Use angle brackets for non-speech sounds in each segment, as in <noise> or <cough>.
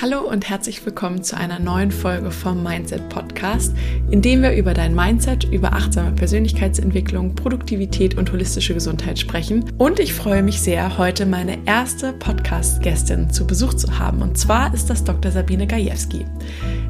Hallo und herzlich willkommen zu einer neuen Folge vom Mindset Podcast, in dem wir über dein Mindset, über achtsame Persönlichkeitsentwicklung, Produktivität und holistische Gesundheit sprechen. Und ich freue mich sehr, heute meine erste Podcast-Gästin zu Besuch zu haben. Und zwar ist das Dr. Sabine Gajewski.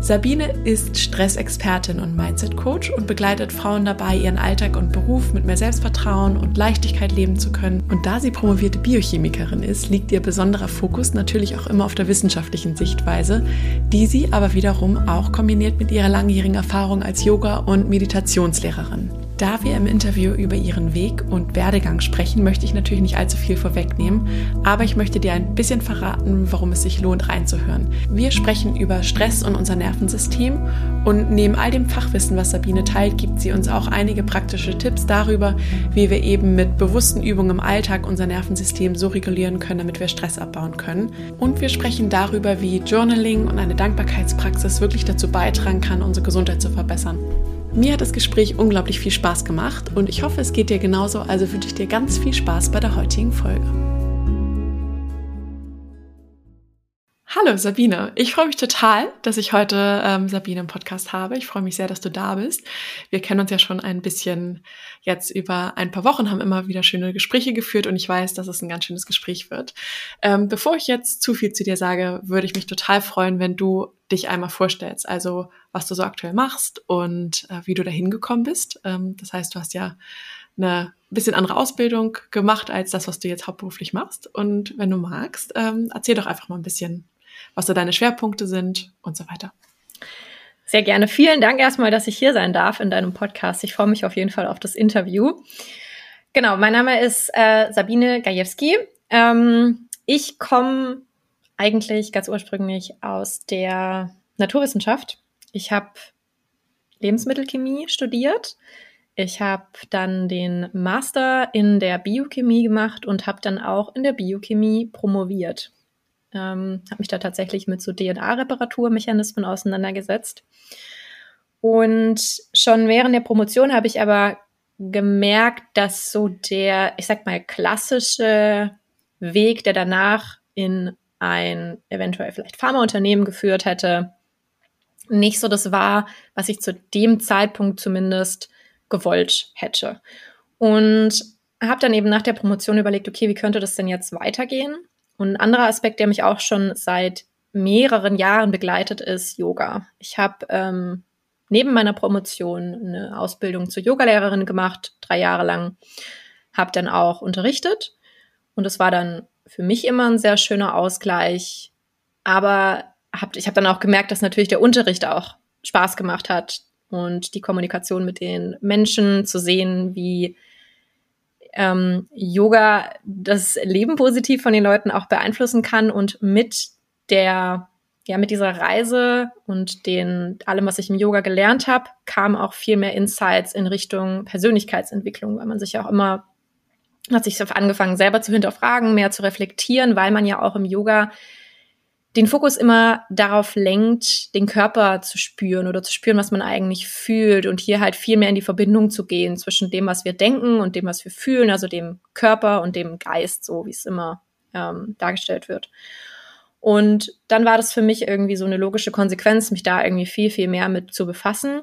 Sabine ist Stressexpertin und Mindset-Coach und begleitet Frauen dabei, ihren Alltag und Beruf mit mehr Selbstvertrauen und Leichtigkeit leben zu können. Und da sie promovierte Biochemikerin ist, liegt ihr besonderer Fokus natürlich auch immer auf der wissenschaftlichen Sichtweise, die sie aber wiederum auch kombiniert mit ihrer langjährigen Erfahrung als Yoga- und Meditationslehrerin. Da wir im Interview über ihren Weg und Werdegang sprechen, möchte ich natürlich nicht allzu viel vorwegnehmen, aber ich möchte dir ein bisschen verraten, warum es sich lohnt reinzuhören. Wir sprechen über Stress und unser Nervensystem und neben all dem Fachwissen, was Sabine teilt, gibt sie uns auch einige praktische Tipps darüber, wie wir eben mit bewussten Übungen im Alltag unser Nervensystem so regulieren können, damit wir Stress abbauen können. Und wir sprechen darüber, wie Journaling und eine Dankbarkeitspraxis wirklich dazu beitragen kann, unsere Gesundheit zu verbessern. Mir hat das Gespräch unglaublich viel Spaß gemacht und ich hoffe, es geht dir genauso, also wünsche ich dir ganz viel Spaß bei der heutigen Folge. Hallo Sabine, ich freue mich total, dass ich heute ähm, Sabine im Podcast habe. Ich freue mich sehr, dass du da bist. Wir kennen uns ja schon ein bisschen jetzt über ein paar Wochen, haben immer wieder schöne Gespräche geführt und ich weiß, dass es ein ganz schönes Gespräch wird. Ähm, bevor ich jetzt zu viel zu dir sage, würde ich mich total freuen, wenn du dich einmal vorstellst. Also was du so aktuell machst und äh, wie du da hingekommen bist. Ähm, das heißt, du hast ja eine bisschen andere Ausbildung gemacht als das, was du jetzt hauptberuflich machst. Und wenn du magst, ähm, erzähl doch einfach mal ein bisschen was da deine Schwerpunkte sind und so weiter. Sehr gerne. Vielen Dank erstmal, dass ich hier sein darf in deinem Podcast. Ich freue mich auf jeden Fall auf das Interview. Genau, mein Name ist äh, Sabine Gajewski. Ähm, ich komme eigentlich ganz ursprünglich aus der Naturwissenschaft. Ich habe Lebensmittelchemie studiert. Ich habe dann den Master in der Biochemie gemacht und habe dann auch in der Biochemie promoviert. Ähm, habe mich da tatsächlich mit so DNA-Reparaturmechanismen auseinandergesetzt. Und schon während der Promotion habe ich aber gemerkt, dass so der, ich sag mal, klassische Weg, der danach in ein eventuell vielleicht Pharmaunternehmen geführt hätte, nicht so das war, was ich zu dem Zeitpunkt zumindest gewollt hätte. Und habe dann eben nach der Promotion überlegt, okay, wie könnte das denn jetzt weitergehen? Und ein anderer Aspekt, der mich auch schon seit mehreren Jahren begleitet, ist Yoga. Ich habe ähm, neben meiner Promotion eine Ausbildung zur Yogalehrerin gemacht, drei Jahre lang, habe dann auch unterrichtet und es war dann für mich immer ein sehr schöner Ausgleich. Aber hab, ich habe dann auch gemerkt, dass natürlich der Unterricht auch Spaß gemacht hat und die Kommunikation mit den Menschen zu sehen, wie ähm, Yoga das Leben positiv von den Leuten auch beeinflussen kann und mit der ja mit dieser Reise und den allem, was ich im Yoga gelernt habe, kam auch viel mehr Insights in Richtung Persönlichkeitsentwicklung, weil man sich ja auch immer hat sich angefangen selber zu hinterfragen, mehr zu reflektieren, weil man ja auch im Yoga den Fokus immer darauf lenkt, den Körper zu spüren oder zu spüren, was man eigentlich fühlt und hier halt viel mehr in die Verbindung zu gehen zwischen dem, was wir denken und dem, was wir fühlen, also dem Körper und dem Geist, so wie es immer ähm, dargestellt wird. Und dann war das für mich irgendwie so eine logische Konsequenz, mich da irgendwie viel, viel mehr mit zu befassen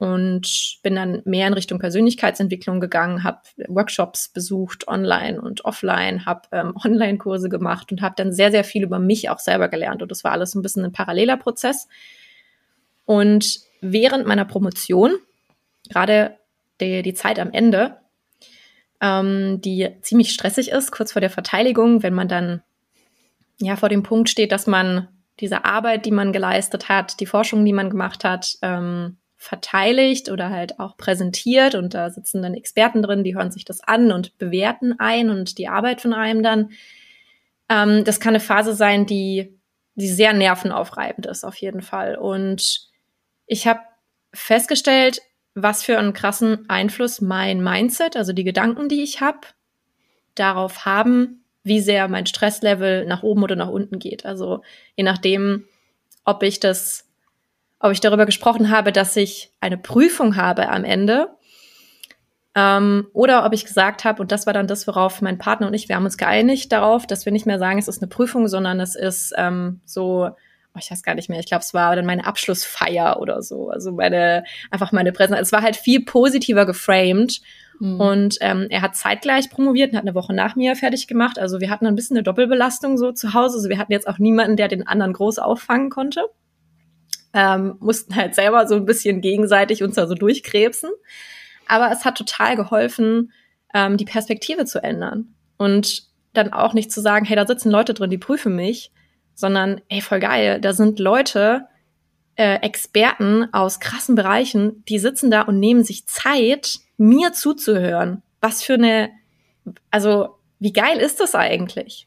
und bin dann mehr in Richtung Persönlichkeitsentwicklung gegangen, habe Workshops besucht, online und offline, habe ähm, <laughs> Online-Kurse gemacht und habe dann sehr, sehr viel über mich auch selber gelernt. Und das war alles ein bisschen ein paralleler Prozess. Und während meiner Promotion, gerade die, die Zeit am Ende, ähm, die ziemlich stressig ist, kurz vor der Verteidigung, wenn man dann ja vor dem Punkt steht, dass man diese Arbeit, die man geleistet hat, die Forschung, die man gemacht hat, ähm, verteiligt oder halt auch präsentiert und da sitzen dann Experten drin, die hören sich das an und bewerten ein und die Arbeit von einem dann. Ähm, das kann eine Phase sein, die, die sehr nervenaufreibend ist auf jeden Fall. Und ich habe festgestellt, was für einen krassen Einfluss mein Mindset, also die Gedanken, die ich habe, darauf haben, wie sehr mein Stresslevel nach oben oder nach unten geht. Also je nachdem, ob ich das ob ich darüber gesprochen habe, dass ich eine Prüfung habe am Ende. Ähm, oder ob ich gesagt habe, und das war dann das, worauf mein Partner und ich, wir haben uns geeinigt darauf, dass wir nicht mehr sagen, es ist eine Prüfung, sondern es ist ähm, so oh, ich weiß gar nicht mehr, ich glaube, es war dann meine Abschlussfeier oder so. Also meine, einfach meine Präsentation. Es war halt viel positiver geframed. Mhm. Und ähm, er hat zeitgleich promoviert und hat eine Woche nach mir fertig gemacht. Also wir hatten ein bisschen eine Doppelbelastung so zu Hause. Also wir hatten jetzt auch niemanden, der den anderen groß auffangen konnte. Ähm, mussten halt selber so ein bisschen gegenseitig uns da so durchkrebsen. Aber es hat total geholfen, ähm, die Perspektive zu ändern. Und dann auch nicht zu sagen, hey, da sitzen Leute drin, die prüfen mich, sondern, ey, voll geil, da sind Leute, äh, Experten aus krassen Bereichen, die sitzen da und nehmen sich Zeit, mir zuzuhören. Was für eine, also, wie geil ist das eigentlich?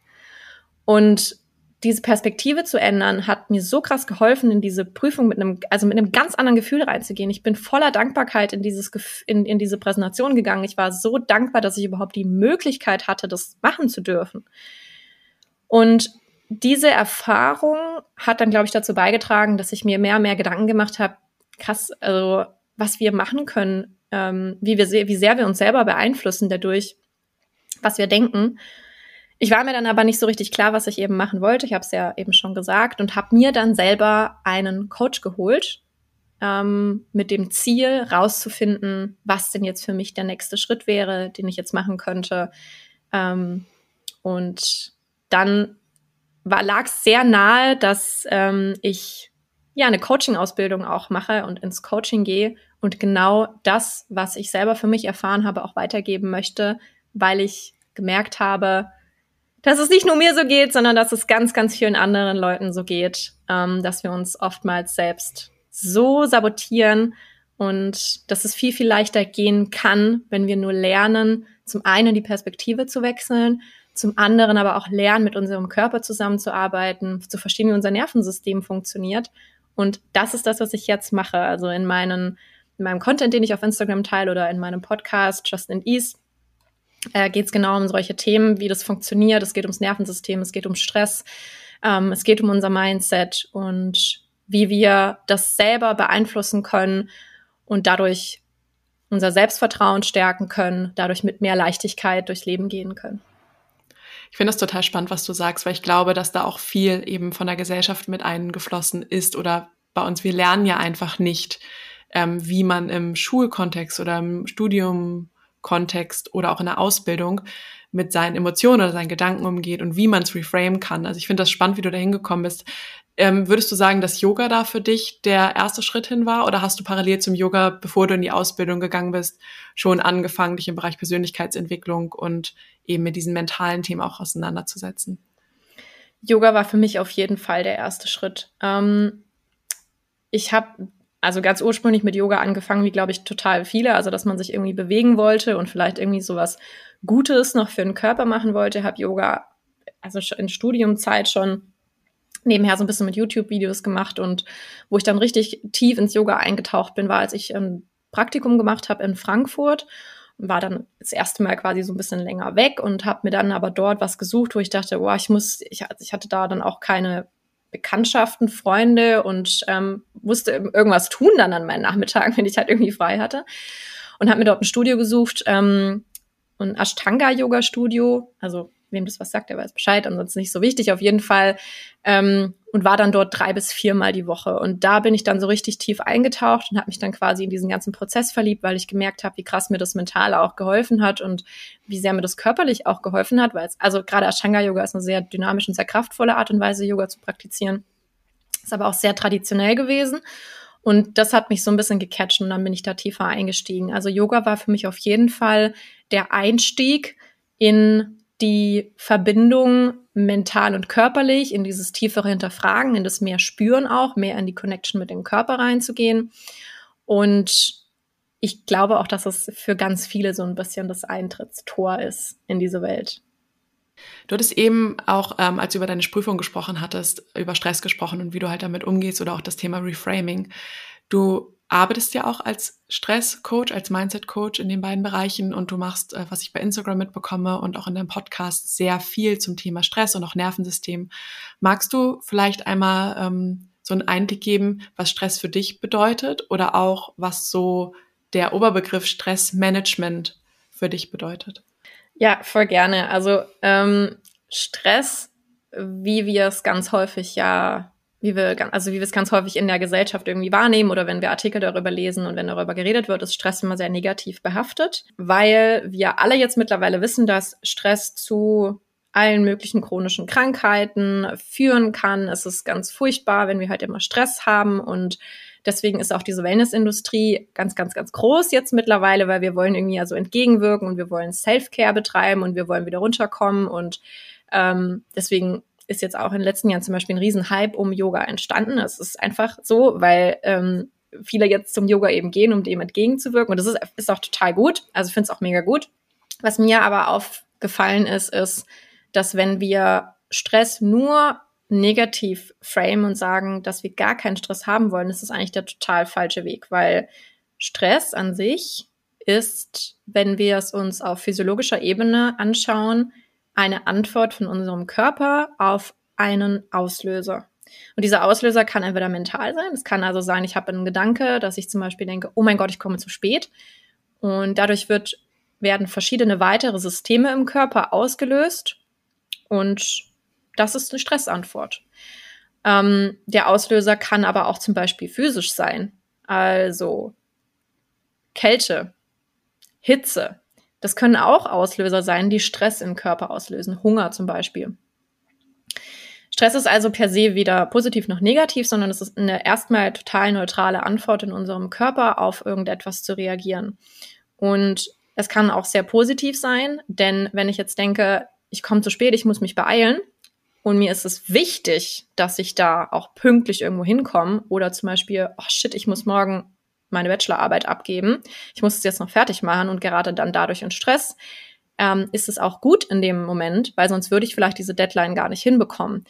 Und diese Perspektive zu ändern, hat mir so krass geholfen, in diese Prüfung mit einem, also mit einem ganz anderen Gefühl reinzugehen. Ich bin voller Dankbarkeit in dieses, in, in diese Präsentation gegangen. Ich war so dankbar, dass ich überhaupt die Möglichkeit hatte, das machen zu dürfen. Und diese Erfahrung hat dann, glaube ich, dazu beigetragen, dass ich mir mehr und mehr Gedanken gemacht habe, krass, also was wir machen können, ähm, wie, wir, wie sehr wir uns selber beeinflussen dadurch, was wir denken ich war mir dann aber nicht so richtig klar, was ich eben machen wollte. Ich habe es ja eben schon gesagt und habe mir dann selber einen Coach geholt ähm, mit dem Ziel, rauszufinden, was denn jetzt für mich der nächste Schritt wäre, den ich jetzt machen könnte. Ähm, und dann lag es sehr nahe, dass ähm, ich ja eine Coaching-Ausbildung auch mache und ins Coaching gehe und genau das, was ich selber für mich erfahren habe, auch weitergeben möchte, weil ich gemerkt habe, dass es nicht nur mir so geht, sondern dass es ganz, ganz vielen anderen Leuten so geht, ähm, dass wir uns oftmals selbst so sabotieren und dass es viel, viel leichter gehen kann, wenn wir nur lernen, zum einen die Perspektive zu wechseln, zum anderen aber auch lernen, mit unserem Körper zusammenzuarbeiten, zu verstehen, wie unser Nervensystem funktioniert. Und das ist das, was ich jetzt mache. Also in, meinen, in meinem Content, den ich auf Instagram teile oder in meinem Podcast Just in Ease, äh, geht es genau um solche Themen, wie das funktioniert. Es geht ums Nervensystem, es geht um Stress, ähm, es geht um unser Mindset und wie wir das selber beeinflussen können und dadurch unser Selbstvertrauen stärken können, dadurch mit mehr Leichtigkeit durchs Leben gehen können. Ich finde das total spannend, was du sagst, weil ich glaube, dass da auch viel eben von der Gesellschaft mit eingeflossen ist oder bei uns, wir lernen ja einfach nicht, ähm, wie man im Schulkontext oder im Studium Kontext oder auch in der Ausbildung mit seinen Emotionen oder seinen Gedanken umgeht und wie man es reframe kann. Also ich finde das spannend, wie du da hingekommen bist. Ähm, würdest du sagen, dass Yoga da für dich der erste Schritt hin war oder hast du parallel zum Yoga, bevor du in die Ausbildung gegangen bist, schon angefangen, dich im Bereich Persönlichkeitsentwicklung und eben mit diesen mentalen Themen auch auseinanderzusetzen? Yoga war für mich auf jeden Fall der erste Schritt. Ähm, ich habe also ganz ursprünglich mit Yoga angefangen, wie glaube ich total viele, also dass man sich irgendwie bewegen wollte und vielleicht irgendwie sowas Gutes noch für den Körper machen wollte, habe Yoga also in Studiumzeit schon nebenher so ein bisschen mit YouTube-Videos gemacht. Und wo ich dann richtig tief ins Yoga eingetaucht bin, war, als ich ein Praktikum gemacht habe in Frankfurt. War dann das erste Mal quasi so ein bisschen länger weg und habe mir dann aber dort was gesucht, wo ich dachte, boah, ich muss, ich, ich hatte da dann auch keine Bekanntschaften, Freunde und ähm, musste irgendwas tun dann an meinen Nachmittagen, <laughs> wenn ich halt irgendwie frei hatte. Und habe mir dort ein Studio gesucht, ähm, ein Ashtanga-Yoga-Studio. Also wem das was sagt, der weiß Bescheid, ansonsten nicht so wichtig. Auf jeden Fall ähm, und war dann dort drei bis viermal die Woche. Und da bin ich dann so richtig tief eingetaucht und habe mich dann quasi in diesen ganzen Prozess verliebt, weil ich gemerkt habe, wie krass mir das mental auch geholfen hat und wie sehr mir das körperlich auch geholfen hat, weil es, also gerade Ashtanga-Yoga ist eine sehr dynamische und sehr kraftvolle Art und Weise, Yoga zu praktizieren. Ist aber auch sehr traditionell gewesen. Und das hat mich so ein bisschen gecatcht und dann bin ich da tiefer eingestiegen. Also Yoga war für mich auf jeden Fall der Einstieg in die Verbindung mental und körperlich, in dieses tiefere Hinterfragen, in das mehr Spüren auch, mehr in die Connection mit dem Körper reinzugehen. Und ich glaube auch, dass es für ganz viele so ein bisschen das Eintrittstor ist in diese Welt. Du hattest eben auch, ähm, als du über deine Prüfung gesprochen hattest, über Stress gesprochen und wie du halt damit umgehst oder auch das Thema Reframing. Du arbeitest ja auch als Stresscoach, als Mindset-Coach in den beiden Bereichen und du machst, äh, was ich bei Instagram mitbekomme und auch in deinem Podcast, sehr viel zum Thema Stress und auch Nervensystem. Magst du vielleicht einmal ähm, so einen Einblick geben, was Stress für dich bedeutet oder auch was so der Oberbegriff Stressmanagement für dich bedeutet? Ja, voll gerne. Also ähm, Stress, wie wir es ganz häufig ja wie wir, also wie wir es ganz häufig in der Gesellschaft irgendwie wahrnehmen oder wenn wir Artikel darüber lesen und wenn darüber geredet wird, ist Stress immer sehr negativ behaftet, weil wir alle jetzt mittlerweile wissen, dass Stress zu allen möglichen chronischen Krankheiten führen kann. Es ist ganz furchtbar, wenn wir halt immer Stress haben und deswegen ist auch diese Wellnessindustrie ganz, ganz, ganz groß jetzt mittlerweile, weil wir wollen irgendwie also entgegenwirken und wir wollen Self-Care betreiben und wir wollen wieder runterkommen und ähm, deswegen ist jetzt auch in den letzten Jahren zum Beispiel ein Riesenhype um Yoga entstanden. Es ist einfach so, weil ähm, viele jetzt zum Yoga eben gehen, um dem entgegenzuwirken. Und das ist, ist auch total gut. Also ich finde es auch mega gut. Was mir aber aufgefallen ist, ist, dass wenn wir Stress nur negativ frame und sagen, dass wir gar keinen Stress haben wollen, ist das eigentlich der total falsche Weg, weil Stress an sich ist, wenn wir es uns auf physiologischer Ebene anschauen, eine Antwort von unserem Körper auf einen Auslöser. Und dieser Auslöser kann entweder mental sein, es kann also sein, ich habe einen Gedanke, dass ich zum Beispiel denke, oh mein Gott, ich komme zu spät. Und dadurch wird, werden verschiedene weitere Systeme im Körper ausgelöst. Und das ist eine Stressantwort. Ähm, der Auslöser kann aber auch zum Beispiel physisch sein. Also Kälte, Hitze, das können auch Auslöser sein, die Stress im Körper auslösen, Hunger zum Beispiel. Stress ist also per se weder positiv noch negativ, sondern es ist eine erstmal total neutrale Antwort in unserem Körper auf irgendetwas zu reagieren. Und es kann auch sehr positiv sein, denn wenn ich jetzt denke, ich komme zu spät, ich muss mich beeilen und mir ist es wichtig, dass ich da auch pünktlich irgendwo hinkomme oder zum Beispiel, oh shit, ich muss morgen meine Bachelorarbeit abgeben. Ich muss es jetzt noch fertig machen und gerade dann dadurch in Stress. Ähm, ist es auch gut in dem Moment, weil sonst würde ich vielleicht diese Deadline gar nicht hinbekommen.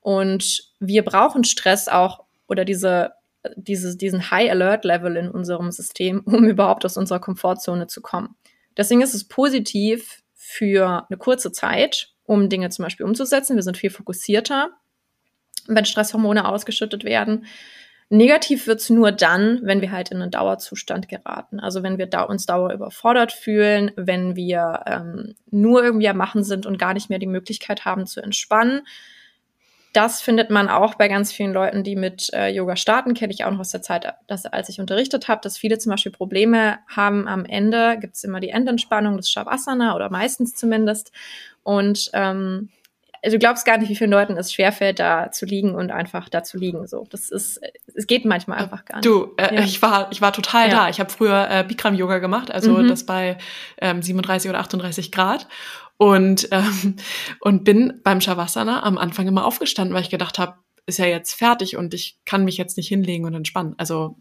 Und wir brauchen Stress auch oder diese, diese, diesen High Alert Level in unserem System, um <laughs> überhaupt aus unserer Komfortzone zu kommen. Deswegen ist es positiv für eine kurze Zeit, um Dinge zum Beispiel umzusetzen. Wir sind viel fokussierter, wenn Stresshormone ausgeschüttet werden. Negativ wird's nur dann, wenn wir halt in einen Dauerzustand geraten. Also wenn wir da uns dauer überfordert fühlen, wenn wir ähm, nur irgendwie am Machen sind und gar nicht mehr die Möglichkeit haben zu entspannen. Das findet man auch bei ganz vielen Leuten, die mit äh, Yoga starten. Kenne ich auch noch aus der Zeit, dass, als ich unterrichtet habe, dass viele zum Beispiel Probleme haben am Ende. Gibt's immer die Endentspannung des Shavasana oder meistens zumindest. Und ähm, du glaubst gar nicht, wie vielen Leuten es schwerfällt, da zu liegen und einfach da zu liegen. So, das ist, es geht manchmal einfach gar nicht. Du, äh, ja. ich war, ich war total ja. da. Ich habe früher äh, Bikram Yoga gemacht, also mhm. das bei ähm, 37 oder 38 Grad und <laughs> ähm, und bin beim Shavasana am Anfang immer aufgestanden, weil ich gedacht habe, ist ja jetzt fertig und ich kann mich jetzt nicht hinlegen und entspannen. Also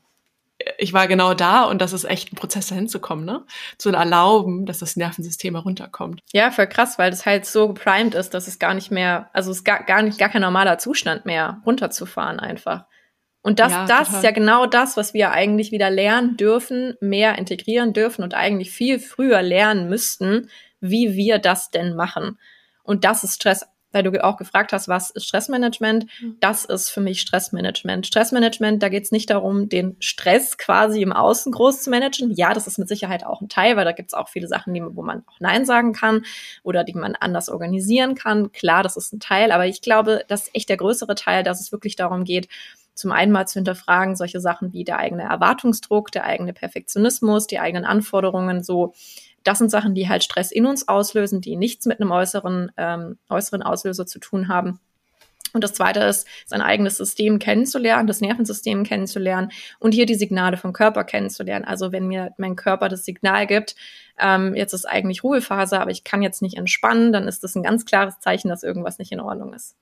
ich war genau da und das ist echt ein Prozess, dahin zu kommen, ne? Zu erlauben, dass das Nervensystem herunterkommt. Ja, voll krass, weil das halt so geprimed ist, dass es gar nicht mehr, also es ist gar, gar nicht, gar kein normaler Zustand mehr, runterzufahren einfach. Und das, ja, das ist ja genau das, was wir eigentlich wieder lernen dürfen, mehr integrieren dürfen und eigentlich viel früher lernen müssten, wie wir das denn machen. Und das ist Stress weil du auch gefragt hast, was ist Stressmanagement? Mhm. Das ist für mich Stressmanagement. Stressmanagement, da geht es nicht darum, den Stress quasi im Außen groß zu managen. Ja, das ist mit Sicherheit auch ein Teil, weil da gibt es auch viele Sachen, die, wo man auch Nein sagen kann oder die man anders organisieren kann. Klar, das ist ein Teil, aber ich glaube, das ist echt der größere Teil, dass es wirklich darum geht, zum einen mal zu hinterfragen, solche Sachen wie der eigene Erwartungsdruck, der eigene Perfektionismus, die eigenen Anforderungen, so das sind Sachen, die halt Stress in uns auslösen, die nichts mit einem äußeren, ähm, äußeren Auslöser zu tun haben. Und das zweite ist, sein eigenes System kennenzulernen, das Nervensystem kennenzulernen und hier die Signale vom Körper kennenzulernen. Also wenn mir mein Körper das Signal gibt, ähm, jetzt ist eigentlich Ruhephase, aber ich kann jetzt nicht entspannen, dann ist das ein ganz klares Zeichen, dass irgendwas nicht in Ordnung ist.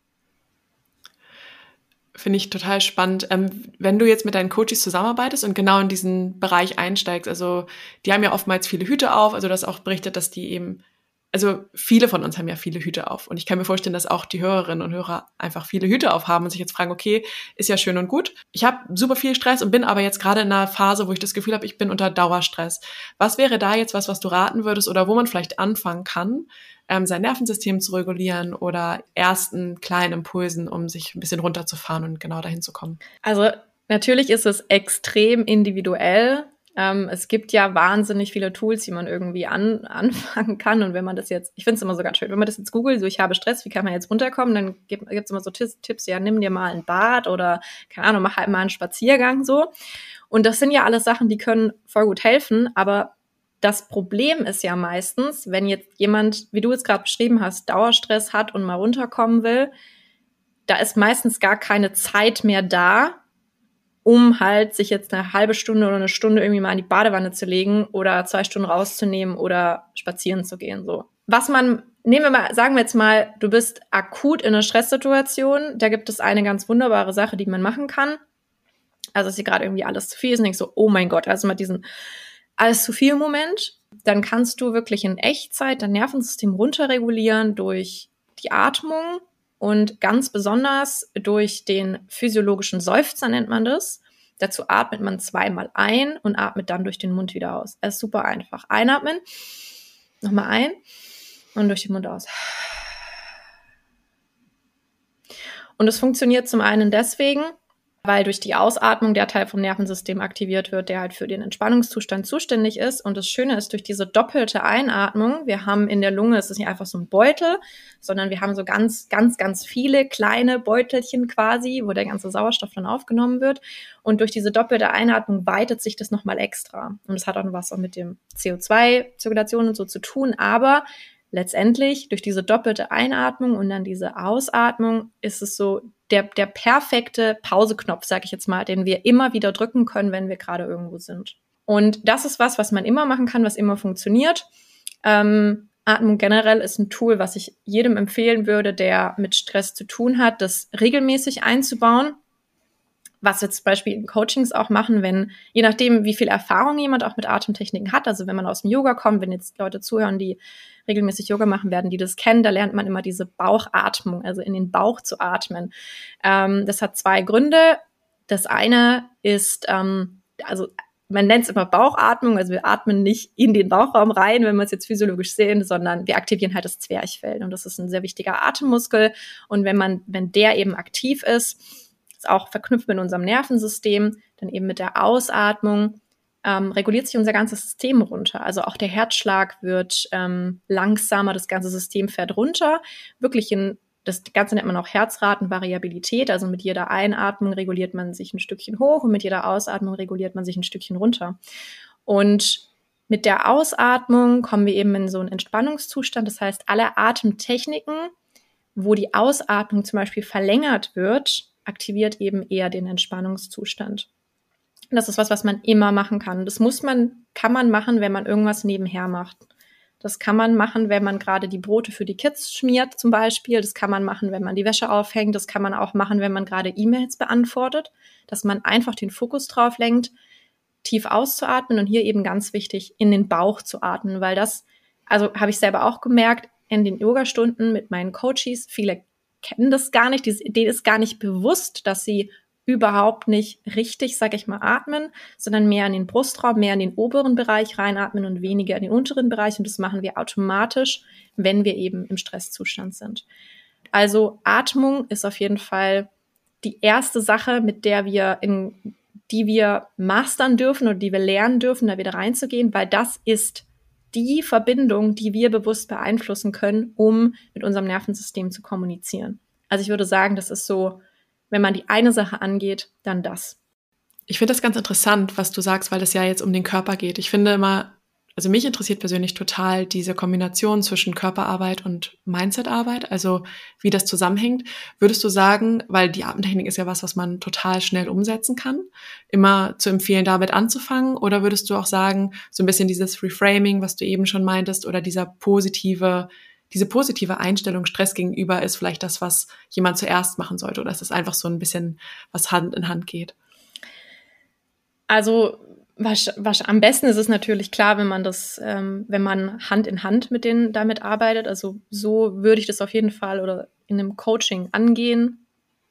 Finde ich total spannend. Ähm, wenn du jetzt mit deinen Coaches zusammenarbeitest und genau in diesen Bereich einsteigst, also die haben ja oftmals viele Hüte auf, also das auch berichtet, dass die eben, also viele von uns haben ja viele Hüte auf. Und ich kann mir vorstellen, dass auch die Hörerinnen und Hörer einfach viele Hüte auf haben und sich jetzt fragen, okay, ist ja schön und gut. Ich habe super viel Stress und bin aber jetzt gerade in einer Phase, wo ich das Gefühl habe, ich bin unter Dauerstress. Was wäre da jetzt was, was du raten würdest oder wo man vielleicht anfangen kann, ähm, sein Nervensystem zu regulieren oder ersten kleinen Impulsen, um sich ein bisschen runterzufahren und genau dahin zu kommen? Also natürlich ist es extrem individuell, Ähm, es gibt ja wahnsinnig viele Tools, die man irgendwie an, <laughs> anfangen kann. Und wenn man das jetzt, ich finde es immer so ganz schön, wenn man das jetzt googelt, so ich habe Stress, wie kann man jetzt runterkommen, dann gibt es immer so Tipps, ja, nimm dir mal ein Bad oder, keine Ahnung, mach halt mal einen Spaziergang so. Und das sind ja alles Sachen, die können voll gut helfen, aber das Problem ist ja meistens, wenn jetzt jemand, wie du es gerade beschrieben hast, Dauerstress hat und mal runterkommen will, da ist meistens gar keine Zeit mehr da, um halt sich jetzt eine halbe Stunde oder eine Stunde irgendwie mal in die Badewanne zu legen oder zwei Stunden rauszunehmen oder spazieren zu gehen, so. Was man, nehmen wir mal, sagen wir jetzt mal, du bist akut in einer Stresssituation, da gibt es eine ganz wunderbare Sache, die man machen kann. Also, dass dir gerade irgendwie alles zu viel ist und denkst so, oh mein Gott, also mal diesen alles zu viel Moment. Dann kannst du wirklich in Echtzeit dein Nervensystem runterregulieren durch die Atmung, und ganz besonders durch den physiologischen Seufzer nennt man das. Dazu atmet man zweimal ein und atmet dann durch den Mund wieder aus. Es ist super einfach. Einatmen, nochmal ein und durch den Mund aus. Und es funktioniert zum einen deswegen, weil durch die Ausatmung der Teil vom Nervensystem aktiviert wird, der halt für den Entspannungszustand zuständig ist. Und das Schöne ist, durch diese doppelte Einatmung, wir haben in der Lunge, es ist nicht einfach so ein Beutel, sondern wir haben so ganz, ganz, ganz viele kleine Beutelchen quasi, wo der ganze Sauerstoff dann aufgenommen wird. Und durch diese doppelte Einatmung weitet sich das nochmal extra. Und es hat auch was auch mit dem CO2-Zirkulation und so zu tun. Aber letztendlich durch diese doppelte Einatmung und dann diese Ausatmung ist es so der, der perfekte Pauseknopf, sage ich jetzt mal, den wir immer wieder drücken können, wenn wir gerade irgendwo sind. Und das ist was, was man immer machen kann, was immer funktioniert. Ähm, Atmung generell ist ein Tool, was ich jedem empfehlen würde, der mit Stress zu tun hat, das regelmäßig einzubauen was wir zum Beispiel in Coachings auch machen, wenn, je nachdem, wie viel Erfahrung jemand auch mit Atemtechniken hat, also wenn man aus dem Yoga kommt, wenn jetzt Leute zuhören, die regelmäßig Yoga machen, werden die das kennen, da lernt man immer diese Bauchatmung, also in den Bauch zu atmen. Ähm, das hat zwei Gründe. Das eine ist, ähm, also man nennt es immer Bauchatmung, also wir atmen nicht in den Bauchraum rein, wenn wir es jetzt physiologisch sehen, sondern wir aktivieren halt das Zwerchfell und das ist ein sehr wichtiger Atemmuskel und wenn man, wenn der eben aktiv ist, auch verknüpft mit unserem Nervensystem, dann eben mit der Ausatmung, ähm, reguliert sich unser ganzes System runter. Also auch der Herzschlag wird ähm, langsamer, das ganze System fährt runter. Wirklich in, das Ganze nennt man auch Herzratenvariabilität. Also mit jeder Einatmung reguliert man sich ein Stückchen hoch und mit jeder Ausatmung reguliert man sich ein Stückchen runter. Und mit der Ausatmung kommen wir eben in so einen Entspannungszustand. Das heißt, alle Atemtechniken, wo die Ausatmung zum Beispiel verlängert wird, aktiviert eben eher den Entspannungszustand. Das ist was, was man immer machen kann. Das muss man, kann man machen, wenn man irgendwas nebenher macht. Das kann man machen, wenn man gerade die Brote für die Kids schmiert, zum Beispiel. Das kann man machen, wenn man die Wäsche aufhängt. Das kann man auch machen, wenn man gerade E-Mails beantwortet. Dass man einfach den Fokus drauf lenkt, tief auszuatmen und hier eben ganz wichtig, in den Bauch zu atmen, weil das, also habe ich selber auch gemerkt, in den Yogastunden mit meinen Coaches, viele kennen das gar nicht, denen ist gar nicht bewusst, dass sie überhaupt nicht richtig, sag ich mal, atmen, sondern mehr in den Brustraum, mehr in den oberen Bereich reinatmen und weniger in den unteren Bereich. Und das machen wir automatisch, wenn wir eben im Stresszustand sind. Also Atmung ist auf jeden Fall die erste Sache, mit der wir in, die wir mastern dürfen oder die wir lernen dürfen, da wieder reinzugehen, weil das ist die Verbindung, die wir bewusst beeinflussen können, um mit unserem Nervensystem zu kommunizieren. Also ich würde sagen, das ist so, wenn man die eine Sache angeht, dann das. Ich finde das ganz interessant, was du sagst, weil das ja jetzt um den Körper geht. Ich finde immer, also mich interessiert persönlich total diese Kombination zwischen Körperarbeit und Mindsetarbeit, also wie das zusammenhängt. Würdest du sagen, weil die Atemtechnik ist ja was, was man total schnell umsetzen kann, immer zu empfehlen, damit anzufangen? Oder würdest du auch sagen, so ein bisschen dieses Reframing, was du eben schon meintest, oder dieser positive, diese positive Einstellung Stress gegenüber ist vielleicht das, was jemand zuerst machen sollte? Oder ist es einfach so ein bisschen, was Hand in Hand geht? Also was, was, am besten ist es natürlich klar, wenn man das, ähm, wenn man Hand in Hand mit denen damit arbeitet. Also so würde ich das auf jeden Fall oder in einem Coaching angehen,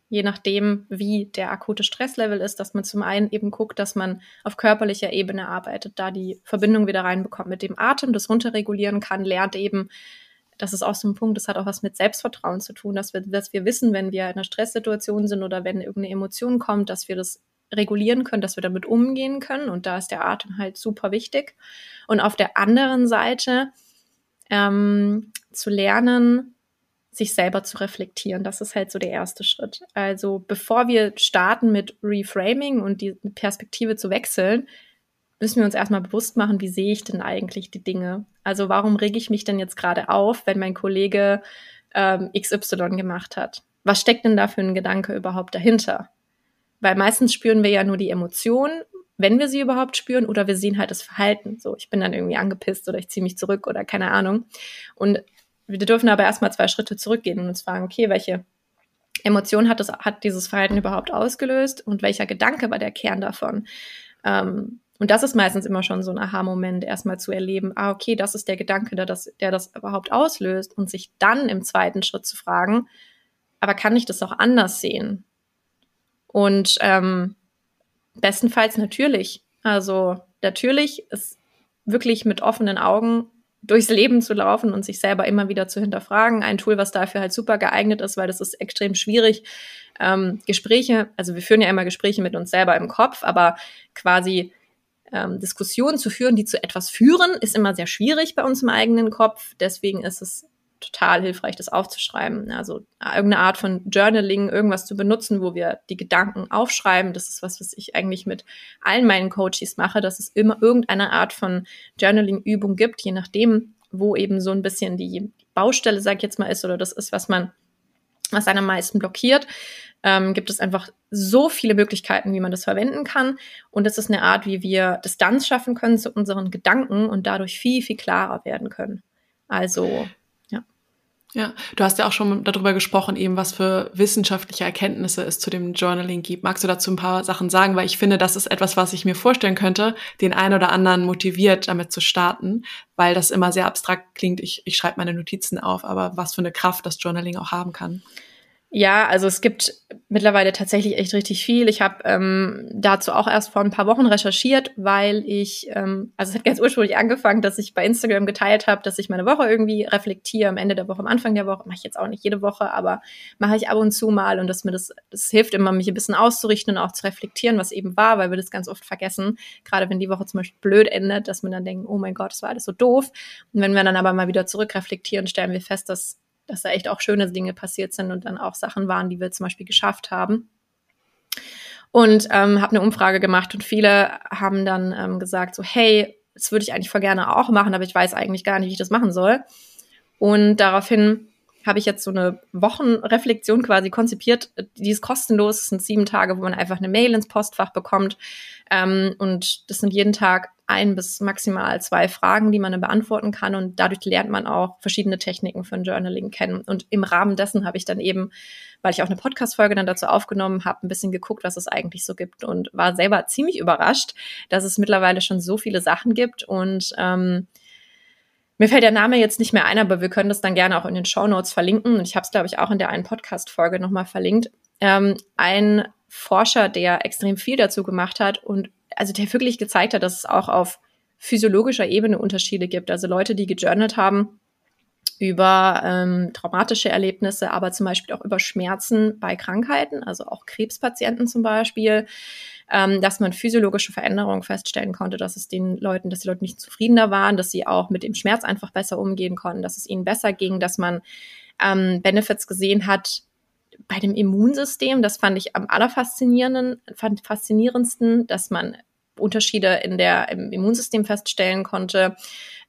je nachdem, wie der akute Stresslevel ist, dass man zum einen eben guckt, dass man auf körperlicher Ebene arbeitet, da die Verbindung wieder reinbekommt mit dem Atem, das runterregulieren kann, lernt eben, das ist auch so ein Punkt, das hat auch was mit Selbstvertrauen zu tun, dass wir, dass wir wissen, wenn wir in einer Stresssituation sind oder wenn irgendeine Emotion kommt, dass wir das regulieren können, dass wir damit umgehen können. Und da ist der Atem halt super wichtig. Und auf der anderen Seite ähm, zu lernen, sich selber zu reflektieren. Das ist halt so der erste Schritt. Also bevor wir starten mit Reframing und die Perspektive zu wechseln, müssen wir uns erstmal bewusst machen, wie sehe ich denn eigentlich die Dinge? Also warum rege ich mich denn jetzt gerade auf, wenn mein Kollege ähm, XY gemacht hat? Was steckt denn da für ein Gedanke überhaupt dahinter? Weil meistens spüren wir ja nur die Emotionen, wenn wir sie überhaupt spüren, oder wir sehen halt das Verhalten. So, ich bin dann irgendwie angepisst oder ich ziehe mich zurück oder keine Ahnung. Und wir dürfen aber erstmal zwei Schritte zurückgehen und uns fragen, okay, welche Emotion hat, das, hat dieses Verhalten überhaupt ausgelöst und welcher Gedanke war der Kern davon? Ähm, und das ist meistens immer schon so ein Aha-Moment, erstmal zu erleben, ah, okay, das ist der Gedanke, der das, der das überhaupt auslöst und sich dann im zweiten Schritt zu fragen, aber kann ich das auch anders sehen? Und ähm, bestenfalls natürlich. Also natürlich ist wirklich mit offenen Augen durchs Leben zu laufen und sich selber immer wieder zu hinterfragen. Ein Tool, was dafür halt super geeignet ist, weil das ist extrem schwierig. Ähm, Gespräche, also wir führen ja immer Gespräche mit uns selber im Kopf, aber quasi ähm, Diskussionen zu führen, die zu etwas führen, ist immer sehr schwierig bei uns im eigenen Kopf. Deswegen ist es total hilfreich, das aufzuschreiben. Also irgendeine Art von Journaling, irgendwas zu benutzen, wo wir die Gedanken aufschreiben. Das ist was, was ich eigentlich mit allen meinen Coaches mache, dass es immer irgendeine Art von Journaling-Übung gibt, je nachdem, wo eben so ein bisschen die Baustelle, sag ich jetzt mal, ist oder das ist, was man, was einen am meisten blockiert. Ähm, gibt es einfach so viele Möglichkeiten, wie man das verwenden kann. Und das ist eine Art, wie wir Distanz schaffen können zu unseren Gedanken und dadurch viel, viel klarer werden können. Also ja, du hast ja auch schon darüber gesprochen, eben was für wissenschaftliche Erkenntnisse es zu dem Journaling gibt. Magst du dazu ein paar Sachen sagen? Weil ich finde, das ist etwas, was ich mir vorstellen könnte, den einen oder anderen motiviert, damit zu starten, weil das immer sehr abstrakt klingt. Ich, ich schreibe meine Notizen auf, aber was für eine Kraft das Journaling auch haben kann. Ja, also es gibt mittlerweile tatsächlich echt richtig viel. Ich habe ähm, dazu auch erst vor ein paar Wochen recherchiert, weil ich, ähm, also es hat ganz ursprünglich angefangen, dass ich bei Instagram geteilt habe, dass ich meine Woche irgendwie reflektiere, am Ende der Woche, am Anfang der Woche. Mache ich jetzt auch nicht jede Woche, aber mache ich ab und zu mal und dass mir das, das hilft immer, mich ein bisschen auszurichten und auch zu reflektieren, was eben war, weil wir das ganz oft vergessen. Gerade wenn die Woche zum Beispiel blöd endet, dass man dann denkt, oh mein Gott, das war alles so doof. Und wenn wir dann aber mal wieder zurückreflektieren, stellen wir fest, dass dass da echt auch schöne Dinge passiert sind und dann auch Sachen waren, die wir zum Beispiel geschafft haben. Und ähm, habe eine Umfrage gemacht und viele haben dann ähm, gesagt, so hey, das würde ich eigentlich voll gerne auch machen, aber ich weiß eigentlich gar nicht, wie ich das machen soll. Und daraufhin habe ich jetzt so eine Wochenreflexion quasi konzipiert. Die ist kostenlos. Es sind sieben Tage, wo man einfach eine Mail ins Postfach bekommt. Ähm, und das sind jeden Tag ein bis maximal zwei Fragen, die man beantworten kann. Und dadurch lernt man auch verschiedene Techniken von Journaling kennen. Und im Rahmen dessen habe ich dann eben, weil ich auch eine Podcast-Folge dann dazu aufgenommen habe, ein bisschen geguckt, was es eigentlich so gibt und war selber ziemlich überrascht, dass es mittlerweile schon so viele Sachen gibt und ähm, mir fällt der Name jetzt nicht mehr ein, aber wir können das dann gerne auch in den Show Notes verlinken. Und ich habe es, glaube ich, auch in der einen Podcast-Folge nochmal verlinkt. Ähm, ein Forscher, der extrem viel dazu gemacht hat und also der wirklich gezeigt hat, dass es auch auf physiologischer Ebene Unterschiede gibt. Also Leute, die gejournalt haben über ähm, traumatische Erlebnisse, aber zum Beispiel auch über Schmerzen bei Krankheiten, also auch Krebspatienten zum Beispiel, ähm, dass man physiologische Veränderungen feststellen konnte, dass es den Leuten, dass die Leute nicht zufriedener waren, dass sie auch mit dem Schmerz einfach besser umgehen konnten, dass es ihnen besser ging, dass man ähm, Benefits gesehen hat bei dem Immunsystem. Das fand ich am allerfaszinierendsten, fand faszinierendsten, dass man Unterschiede in der, im Immunsystem feststellen konnte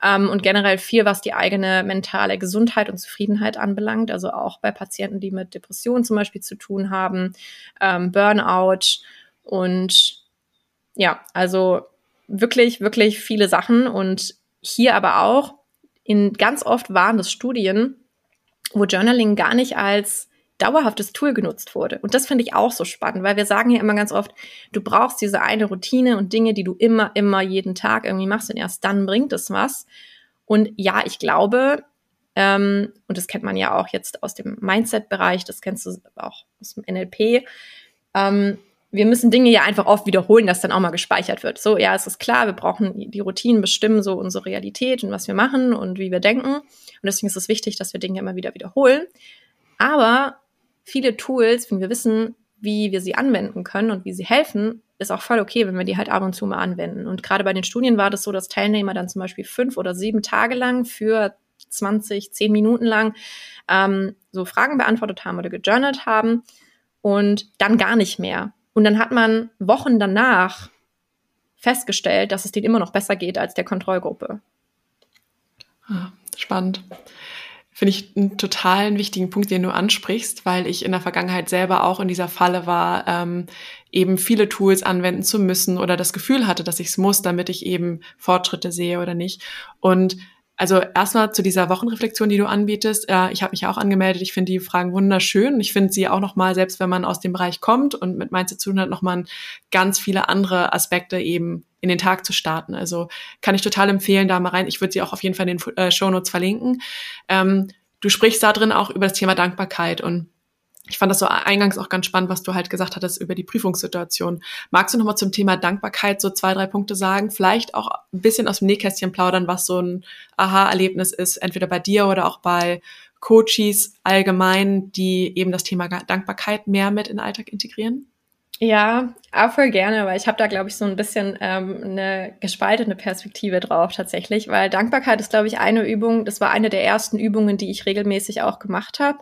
ähm, und generell viel, was die eigene mentale Gesundheit und Zufriedenheit anbelangt. Also auch bei Patienten, die mit Depressionen zum Beispiel zu tun haben, ähm, Burnout und ja, also wirklich, wirklich viele Sachen und hier aber auch in ganz oft waren das Studien, wo Journaling gar nicht als dauerhaftes Tool genutzt wurde. Und das finde ich auch so spannend, weil wir sagen ja immer ganz oft, du brauchst diese eine Routine und Dinge, die du immer, immer jeden Tag irgendwie machst und erst dann bringt es was. Und ja, ich glaube, ähm, und das kennt man ja auch jetzt aus dem Mindset-Bereich, das kennst du auch aus dem NLP, ähm, wir müssen Dinge ja einfach oft wiederholen, dass dann auch mal gespeichert wird. So, ja, es ist klar, wir brauchen die Routinen bestimmen so unsere Realität und was wir machen und wie wir denken. Und deswegen ist es wichtig, dass wir Dinge immer wieder wiederholen. Aber viele Tools, wenn wir wissen, wie wir sie anwenden können und wie sie helfen, ist auch voll okay, wenn wir die halt ab und zu mal anwenden. Und gerade bei den Studien war das so, dass Teilnehmer dann zum Beispiel fünf oder sieben Tage lang für 20, 10 Minuten lang ähm, so Fragen beantwortet haben oder gejournalt haben und dann gar nicht mehr. Und dann hat man Wochen danach festgestellt, dass es denen immer noch besser geht als der Kontrollgruppe. Ah, spannend. Finde ich einen totalen wichtigen Punkt, den du ansprichst, weil ich in der Vergangenheit selber auch in dieser Falle war, ähm, eben viele Tools anwenden zu müssen oder das Gefühl hatte, dass ich es muss, damit ich eben Fortschritte sehe oder nicht. Und also erstmal zu dieser Wochenreflexion, die du anbietest. Äh, ich habe mich auch angemeldet. Ich finde die Fragen wunderschön. Ich finde sie auch nochmal, selbst wenn man aus dem Bereich kommt und mit Mindset zu tun hat, nochmal ganz viele andere Aspekte eben in den Tag zu starten. Also kann ich total empfehlen, da mal rein. Ich würde sie auch auf jeden Fall in den äh, Show Notes verlinken. Ähm, du sprichst da drin auch über das Thema Dankbarkeit und ich fand das so eingangs auch ganz spannend, was du halt gesagt hattest über die Prüfungssituation. Magst du noch mal zum Thema Dankbarkeit so zwei, drei Punkte sagen? Vielleicht auch ein bisschen aus dem Nähkästchen plaudern, was so ein Aha-Erlebnis ist, entweder bei dir oder auch bei Coaches allgemein, die eben das Thema Dankbarkeit mehr mit in den Alltag integrieren? Ja, auch voll gerne, weil ich habe da, glaube ich, so ein bisschen ähm, eine gespaltene Perspektive drauf tatsächlich, weil Dankbarkeit ist, glaube ich, eine Übung, das war eine der ersten Übungen, die ich regelmäßig auch gemacht habe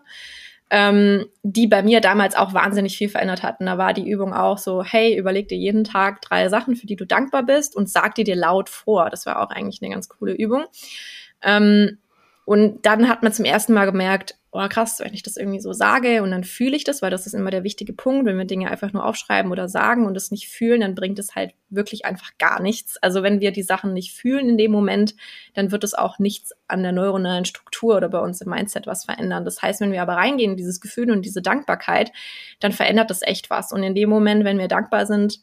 ähm, die bei mir damals auch wahnsinnig viel verändert hatten. Da war die Übung auch so, hey, überleg dir jeden Tag drei Sachen, für die du dankbar bist und sag die dir laut vor. Das war auch eigentlich eine ganz coole Übung. Ähm, und dann hat man zum ersten Mal gemerkt, oh krass, wenn ich das irgendwie so sage und dann fühle ich das, weil das ist immer der wichtige Punkt, wenn wir Dinge einfach nur aufschreiben oder sagen und es nicht fühlen, dann bringt es halt wirklich einfach gar nichts. Also wenn wir die Sachen nicht fühlen in dem Moment, dann wird es auch nichts an der neuronalen Struktur oder bei uns im Mindset was verändern. Das heißt, wenn wir aber reingehen in dieses Gefühl und diese Dankbarkeit, dann verändert das echt was. Und in dem Moment, wenn wir dankbar sind,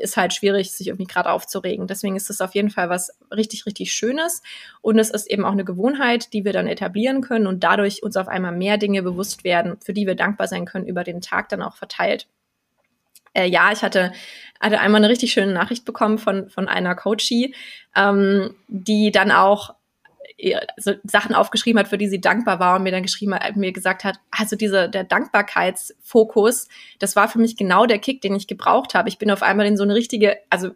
ist halt schwierig, sich irgendwie gerade aufzuregen. Deswegen ist es auf jeden Fall was richtig, richtig Schönes. Und es ist eben auch eine Gewohnheit, die wir dann etablieren können und dadurch uns auf einmal mehr Dinge bewusst werden, für die wir dankbar sein können, über den Tag dann auch verteilt. Äh, ja, ich hatte, hatte einmal eine richtig schöne Nachricht bekommen von, von einer Coachie, ähm, die dann auch so Sachen aufgeschrieben hat, für die sie dankbar war und mir dann geschrieben hat, mir gesagt hat, also diese, der Dankbarkeitsfokus, das war für mich genau der Kick, den ich gebraucht habe. Ich bin auf einmal in so eine richtige, also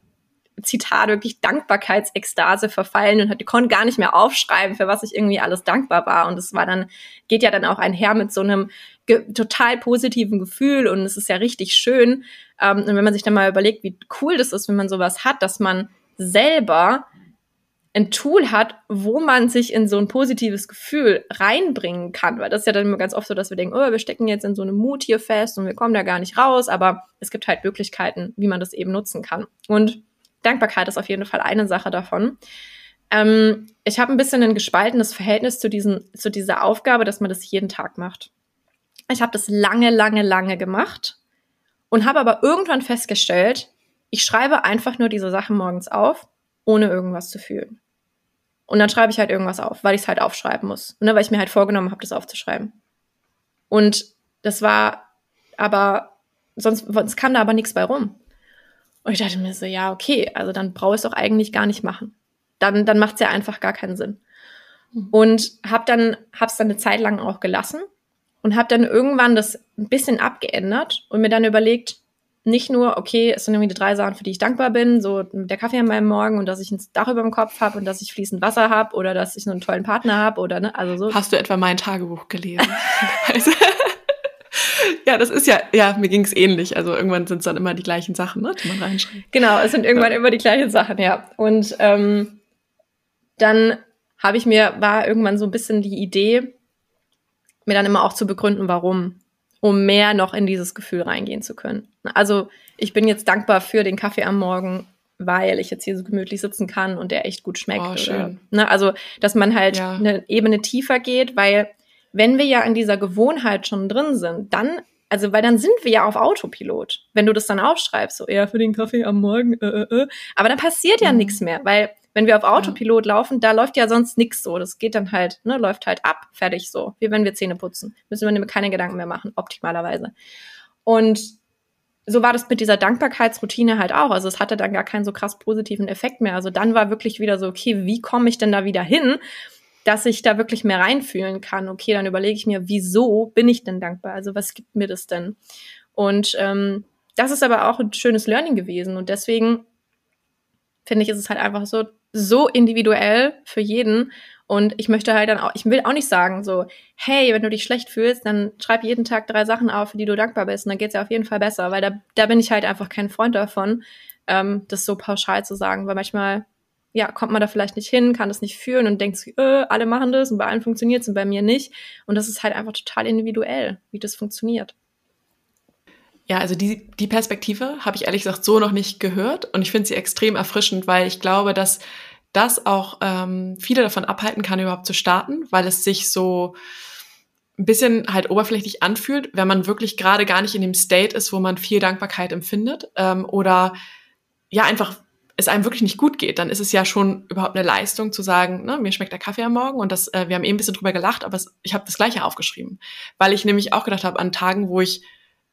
Zitat, wirklich Dankbarkeitsekstase verfallen und konnte gar nicht mehr aufschreiben, für was ich irgendwie alles dankbar war. Und es war dann, geht ja dann auch einher mit so einem total positiven Gefühl und es ist ja richtig schön. Ähm, und wenn man sich dann mal überlegt, wie cool das ist, wenn man sowas hat, dass man selber ein Tool hat, wo man sich in so ein positives Gefühl reinbringen kann. Weil das ist ja dann immer ganz oft so, dass wir denken, oh, wir stecken jetzt in so einem Mut hier fest und wir kommen da gar nicht raus. Aber es gibt halt Möglichkeiten, wie man das eben nutzen kann. Und Dankbarkeit ist auf jeden Fall eine Sache davon. Ähm, ich habe ein bisschen ein gespaltenes Verhältnis zu, diesen, zu dieser Aufgabe, dass man das jeden Tag macht. Ich habe das lange, lange, lange gemacht und habe aber irgendwann festgestellt, ich schreibe einfach nur diese Sachen morgens auf, ohne irgendwas zu fühlen. Und dann schreibe ich halt irgendwas auf, weil ich es halt aufschreiben muss. Ne, weil ich mir halt vorgenommen habe, das aufzuschreiben. Und das war aber, sonst, sonst kam da aber nichts bei rum. Und ich dachte mir so, ja, okay, also dann brauche ich es doch eigentlich gar nicht machen. Dann, dann macht es ja einfach gar keinen Sinn. Mhm. Und hab dann, hab's dann eine Zeit lang auch gelassen und hab dann irgendwann das ein bisschen abgeändert und mir dann überlegt, nicht nur, okay, es sind irgendwie die drei Sachen, für die ich dankbar bin, so der Kaffee an meinem Morgen und dass ich ein Dach über dem Kopf habe und dass ich fließend Wasser habe oder dass ich einen tollen Partner habe oder ne, also so. Hast du etwa mein Tagebuch gelesen? <laughs> Also, ja, das ist ja, ja, mir ging es ähnlich. Also irgendwann sind es dann immer die gleichen Sachen, ne, die man reinschreibt. Genau, es sind irgendwann ja. immer die gleichen Sachen, ja. Und ähm, dann habe ich mir, war irgendwann so ein bisschen die Idee, mir dann immer auch zu begründen, warum um mehr noch in dieses Gefühl reingehen zu können. Also ich bin jetzt dankbar für den Kaffee am Morgen, weil ich jetzt hier so gemütlich sitzen kann und der echt gut schmeckt. Oh. Oder, ne, also, dass man halt ja. eine Ebene tiefer geht, weil wenn wir ja in dieser Gewohnheit schon drin sind, dann, also, weil dann sind wir ja auf Autopilot. Wenn du das dann aufschreibst, so eher für den Kaffee am Morgen, äh, äh, äh. aber dann passiert ja mhm. nichts mehr, weil wenn wir auf Autopilot ja. laufen, da läuft ja sonst nichts so. Das geht dann halt, ne, läuft halt ab, fertig so. Wie wenn wir Zähne putzen. Müssen wir nämlich keine Gedanken mehr machen, optimalerweise. Und so war das mit dieser Dankbarkeitsroutine halt auch. Also es hatte dann gar keinen so krass positiven Effekt mehr. Also dann war wirklich wieder so, okay, wie komme ich denn da wieder hin, dass ich da wirklich mehr reinfühlen kann? Okay, dann überlege ich mir, wieso bin ich denn dankbar? Also was gibt mir das denn? Und ähm, das ist aber auch ein schönes Learning gewesen. Und deswegen finde ich, ist es halt einfach so, so individuell für jeden. Und ich möchte halt dann auch, ich will auch nicht sagen, so, hey, wenn du dich schlecht fühlst, dann schreib jeden Tag drei Sachen auf, für die du dankbar bist. Und dann geht's ja auf jeden Fall besser, weil da, da bin ich halt einfach kein Freund davon, ähm, das so pauschal zu sagen, weil manchmal, ja, kommt man da vielleicht nicht hin, kann das nicht fühlen und denkt äh, alle machen das und bei allen funktioniert's und bei mir nicht. Und das ist halt einfach total individuell, wie das funktioniert. Ja, also die, die Perspektive habe ich ehrlich gesagt so noch nicht gehört und ich finde sie extrem erfrischend, weil ich glaube, dass das auch ähm, viele davon abhalten kann, überhaupt zu starten, weil es sich so ein bisschen halt oberflächlich anfühlt, wenn man wirklich gerade gar nicht in dem State ist, wo man viel Dankbarkeit empfindet ähm, oder ja einfach es einem wirklich nicht gut geht, dann ist es ja schon überhaupt eine Leistung zu sagen, ne, mir schmeckt der Kaffee am Morgen und das, äh, wir haben eben ein bisschen drüber gelacht, aber es, ich habe das Gleiche aufgeschrieben, weil ich nämlich auch gedacht habe an Tagen, wo ich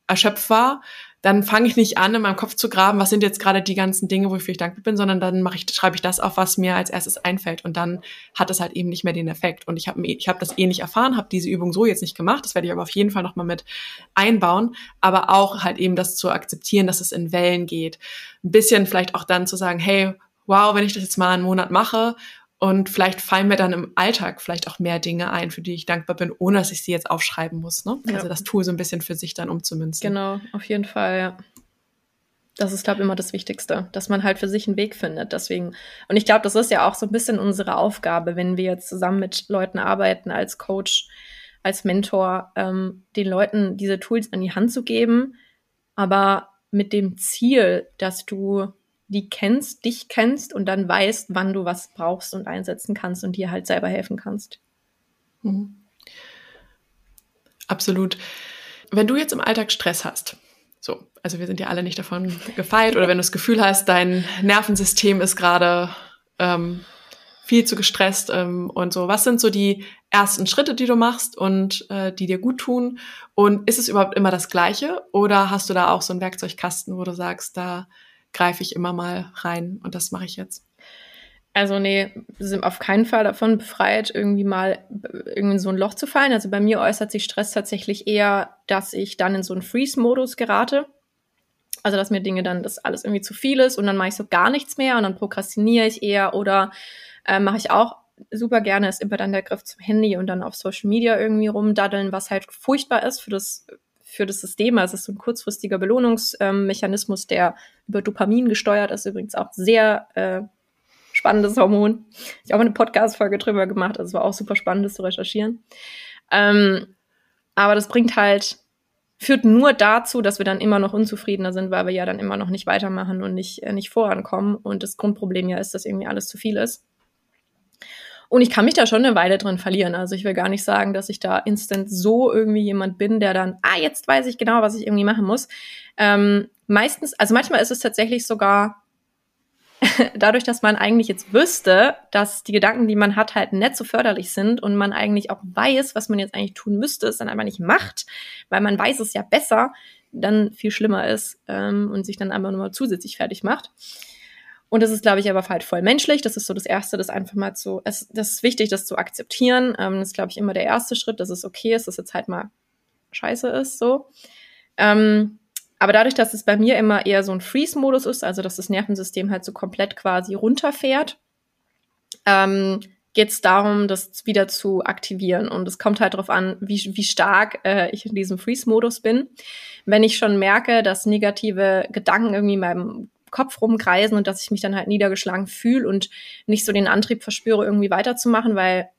erschöpft war, dann fange ich nicht an, in meinem Kopf zu graben, was sind jetzt gerade die ganzen Dinge, wofür ich dankbar bin, sondern dann mache ich, schreibe ich das auf, was mir als erstes einfällt. Und dann hat es halt eben nicht mehr den Effekt. Und ich habe ich hab das eh nicht erfahren, habe diese Übung so jetzt nicht gemacht. Das werde ich aber auf jeden Fall nochmal mit einbauen. Aber auch halt eben das zu akzeptieren, dass es in Wellen geht. Ein bisschen vielleicht auch dann zu sagen, hey, wow, wenn ich das jetzt mal einen Monat mache und vielleicht fallen mir dann im Alltag vielleicht auch mehr Dinge ein, für die ich dankbar bin, ohne dass ich sie jetzt aufschreiben muss. Ne? Ja. Also das Tool so ein bisschen für sich dann umzumünzen. Genau, auf jeden Fall, ja. Das ist, glaube ich, immer das Wichtigste, dass man halt für sich einen Weg findet. Deswegen, und ich glaube, das ist ja auch so ein bisschen unsere Aufgabe, wenn wir jetzt zusammen mit Leuten arbeiten, als Coach, als Mentor, ähm, den Leuten diese Tools an die Hand zu geben, aber mit dem Ziel, dass du die kennst, dich kennst und dann weißt, wann du was brauchst und einsetzen kannst und dir halt selber helfen kannst. Mhm. Absolut. Wenn du jetzt im Alltag Stress hast, so, also wir sind ja alle nicht davon <laughs> gefeit, oder wenn du das Gefühl hast, dein Nervensystem ist gerade ähm, viel zu gestresst ähm, und so, was sind so die ersten Schritte, die du machst und äh, die dir gut tun? Und ist es überhaupt immer das Gleiche oder hast du da auch so einen Werkzeugkasten, wo du sagst, da greife ich immer mal rein und das mache ich jetzt. Also nee, sind auf keinen Fall davon befreit, irgendwie mal irgendwie in so ein Loch zu fallen. Also bei mir äußert sich Stress tatsächlich eher, dass ich dann in so einen Freeze-Modus gerate. Also dass mir Dinge dann, das alles irgendwie zu viel ist und dann mache ich so gar nichts mehr und dann prokrastiniere ich eher oder äh, mache ich auch super gerne, ist immer dann der Griff zum Handy und dann auf Social Media irgendwie rumdaddeln, was halt furchtbar ist für das für das System. Also es ist so ein kurzfristiger Belohnungsmechanismus, der über Dopamin gesteuert ist. Übrigens auch sehr äh, spannendes Hormon. Ich habe eine Podcast-Folge drüber gemacht. Also es war auch super spannend, das zu recherchieren. Ähm, aber das bringt halt, führt nur dazu, dass wir dann immer noch unzufriedener sind, weil wir ja dann immer noch nicht weitermachen und nicht, äh, nicht vorankommen. Und das Grundproblem ja ist, dass irgendwie alles zu viel ist. Und ich kann mich da schon eine Weile drin verlieren. Also ich will gar nicht sagen, dass ich da instant so irgendwie jemand bin, der dann, ah, jetzt weiß ich genau, was ich irgendwie machen muss. Ähm, meistens, also manchmal ist es tatsächlich sogar <laughs> dadurch, dass man eigentlich jetzt wüsste, dass die Gedanken, die man hat, halt nicht so förderlich sind und man eigentlich auch weiß, was man jetzt eigentlich tun müsste, es dann einfach nicht macht, weil man weiß es ja besser, dann viel schlimmer ist ähm, und sich dann einfach nur zusätzlich fertig macht. Und das ist, glaube ich, aber halt voll menschlich. Das ist so das Erste, das einfach mal zu, es, das ist wichtig, das zu akzeptieren. Ähm, das ist, glaube ich, immer der erste Schritt, dass es okay ist, dass es halt mal scheiße ist, so. Ähm, aber dadurch, dass es bei mir immer eher so ein Freeze-Modus ist, also dass das Nervensystem halt so komplett quasi runterfährt, ähm, geht es darum, das wieder zu aktivieren. Und es kommt halt darauf an, wie, wie stark äh, ich in diesem Freeze-Modus bin. Wenn ich schon merke, dass negative Gedanken irgendwie in meinem Kopf rumkreisen und dass ich mich dann halt niedergeschlagen fühle und nicht so den Antrieb verspüre, irgendwie weiterzumachen, weil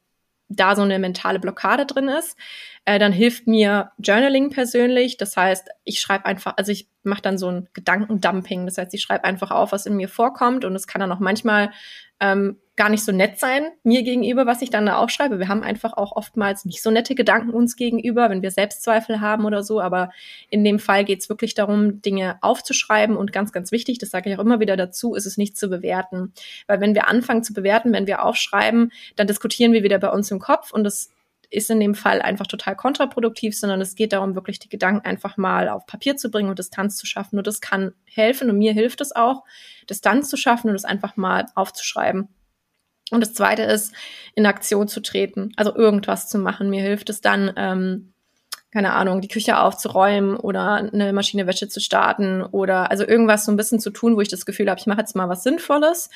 da so eine mentale Blockade drin ist, äh, dann hilft mir Journaling persönlich. Das heißt, ich schreibe einfach, also ich mache dann so ein Gedankendumping. Das heißt, ich schreibe einfach auf, was in mir vorkommt und es kann dann auch manchmal ähm, gar nicht so nett sein mir gegenüber, was ich dann da aufschreibe. Wir haben einfach auch oftmals nicht so nette Gedanken uns gegenüber, wenn wir Selbstzweifel haben oder so. Aber in dem Fall geht es wirklich darum, Dinge aufzuschreiben und ganz, ganz wichtig, das sage ich auch immer wieder dazu, ist es nicht zu bewerten. Weil wenn wir anfangen zu bewerten, wenn wir aufschreiben, dann diskutieren wir wieder bei uns im Kopf und das ist in dem Fall einfach total kontraproduktiv, sondern es geht darum, wirklich die Gedanken einfach mal auf Papier zu bringen und Distanz zu schaffen. Und das kann helfen und mir hilft es auch, Distanz zu schaffen und es einfach mal aufzuschreiben. Und das Zweite ist, in Aktion zu treten, also irgendwas zu machen. Mir hilft es dann, ähm, keine Ahnung, die Küche aufzuräumen oder eine Maschine Wäsche zu starten oder also irgendwas so ein bisschen zu tun, wo ich das Gefühl habe, ich mache jetzt mal was Sinnvolles.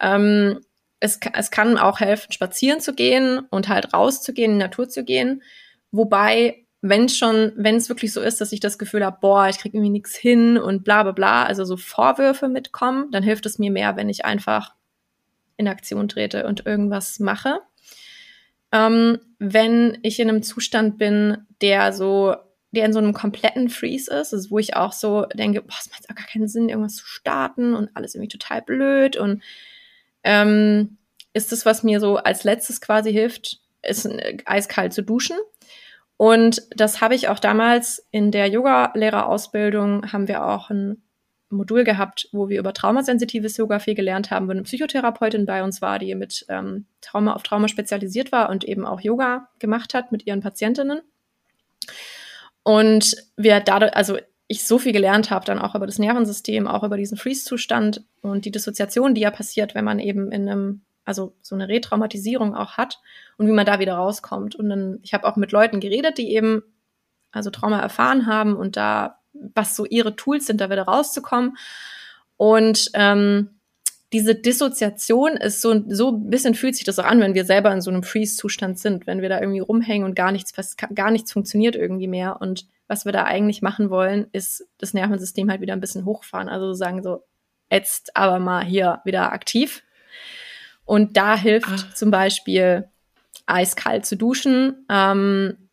Ähm, es, es kann auch helfen, spazieren zu gehen und halt rauszugehen, in die Natur zu gehen. Wobei, wenn schon, wenn es wirklich so ist, dass ich das Gefühl habe, boah, ich kriege irgendwie nichts hin und bla bla bla, also so Vorwürfe mitkommen, dann hilft es mir mehr, wenn ich einfach in Aktion trete und irgendwas mache. Ähm, wenn ich in einem Zustand bin, der so, der in so einem kompletten Freeze ist, also wo ich auch so denke, boah, es macht auch gar keinen Sinn, irgendwas zu starten und alles irgendwie total blöd und ähm, ist das, was mir so als letztes quasi hilft, ist eiskalt zu duschen. Und das habe ich auch damals in der Yoga-Lehrerausbildung haben wir auch ein Modul gehabt, wo wir über traumasensitives Yoga viel gelernt haben, wo eine Psychotherapeutin bei uns war, die mit ähm, Trauma auf Trauma spezialisiert war und eben auch Yoga gemacht hat mit ihren Patientinnen. Und wir dadurch, also ich so viel gelernt habe, dann auch über das Nervensystem, auch über diesen Freeze-Zustand und die Dissoziation, die ja passiert, wenn man eben in einem, also so eine Retraumatisierung auch hat und wie man da wieder rauskommt. Und dann, ich habe auch mit Leuten geredet, die eben also Trauma erfahren haben und da was so ihre Tools sind, da wieder rauszukommen. Und ähm, diese Dissoziation ist so, so ein bisschen fühlt sich das auch an, wenn wir selber in so einem Freeze-Zustand sind, wenn wir da irgendwie rumhängen und gar nichts, gar nichts funktioniert irgendwie mehr. Und was wir da eigentlich machen wollen, ist das Nervensystem halt wieder ein bisschen hochfahren. Also sagen so, jetzt aber mal hier wieder aktiv. Und da hilft Ach. zum Beispiel eiskalt zu duschen. Ähm,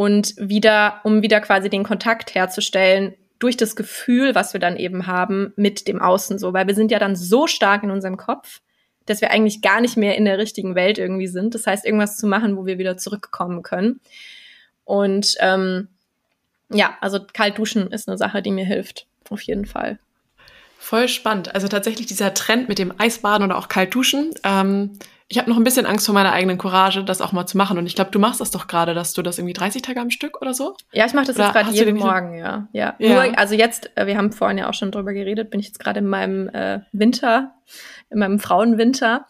und wieder, um wieder quasi den Kontakt herzustellen durch das Gefühl, was wir dann eben haben mit dem Außen so, weil wir sind ja dann so stark in unserem Kopf, dass wir eigentlich gar nicht mehr in der richtigen Welt irgendwie sind. Das heißt, irgendwas zu machen, wo wir wieder zurückkommen können. Und ähm, ja, also kalt duschen ist eine Sache, die mir hilft, auf jeden Fall. Voll spannend. Also tatsächlich dieser Trend mit dem Eisbaden oder auch kalt duschen. Ähm, ich habe noch ein bisschen Angst vor meiner eigenen Courage, das auch mal zu machen. Und ich glaube, du machst das doch gerade, dass du das irgendwie 30 Tage am Stück oder so? Ja, ich mache das oder jetzt gerade jeden Morgen, ja. ja. ja. Nur, also jetzt, äh, wir haben vorhin ja auch schon drüber geredet, bin ich jetzt gerade in meinem äh, Winter, in meinem Frauenwinter.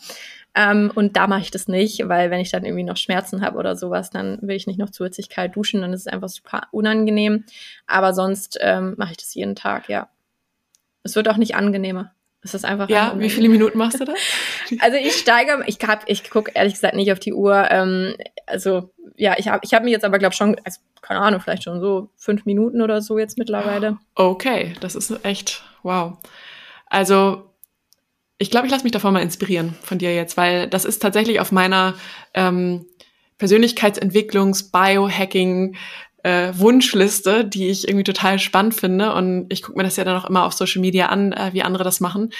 Ähm, und da mache ich das nicht, weil wenn ich dann irgendwie noch Schmerzen habe oder sowas, dann will ich nicht noch zusätzlich kalt duschen, dann ist es einfach super unangenehm. Aber sonst ähm, mache ich das jeden Tag, ja. Es wird auch nicht angenehmer. Es ist einfach. Ja, wie viele Minuten machst du das? <laughs> also ich steige, ich hab, ich gucke ehrlich gesagt nicht auf die Uhr. Ähm, also ja, ich habe ich hab mir jetzt aber glaube schon, also, keine Ahnung, vielleicht schon so fünf Minuten oder so jetzt mittlerweile. Okay, das ist echt wow. Also ich glaube, ich lasse mich davon mal inspirieren von dir jetzt, weil das ist tatsächlich auf meiner ähm, Persönlichkeitsentwicklungs, Biohacking, äh, Wunschliste, die ich irgendwie total spannend finde. Und ich gucke mir das ja dann auch immer auf Social Media an, äh, wie andere das machen.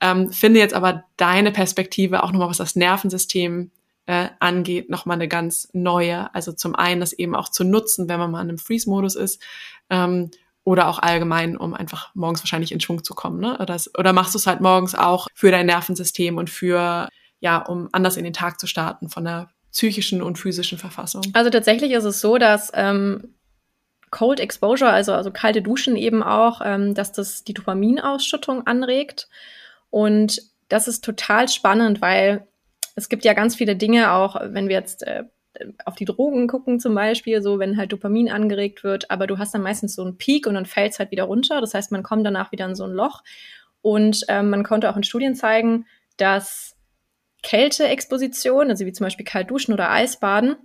Ähm, finde jetzt aber deine Perspektive auch nochmal, was das Nervensystem äh, angeht, nochmal eine ganz neue. Also zum einen das eben auch zu nutzen, wenn man mal in einem Freeze-Modus ist. Ähm, oder auch allgemein, um einfach morgens wahrscheinlich in Schwung zu kommen. Ne? Oder, oder machst du es halt morgens auch für dein Nervensystem und für, ja, um anders in den Tag zu starten von der psychischen und physischen Verfassung? Also tatsächlich ist es so, dass ähm, Cold Exposure, also, also kalte Duschen eben auch, ähm, dass das die Dopaminausschüttung anregt. Und das ist total spannend, weil es gibt ja ganz viele Dinge, auch wenn wir jetzt äh, auf die Drogen gucken zum Beispiel, so wenn halt Dopamin angeregt wird, aber du hast dann meistens so einen Peak und dann fällt es halt wieder runter. Das heißt, man kommt danach wieder in so ein Loch. Und ähm, man konnte auch in Studien zeigen, dass Kälteexposition, also wie zum Beispiel kalt duschen oder Eisbaden,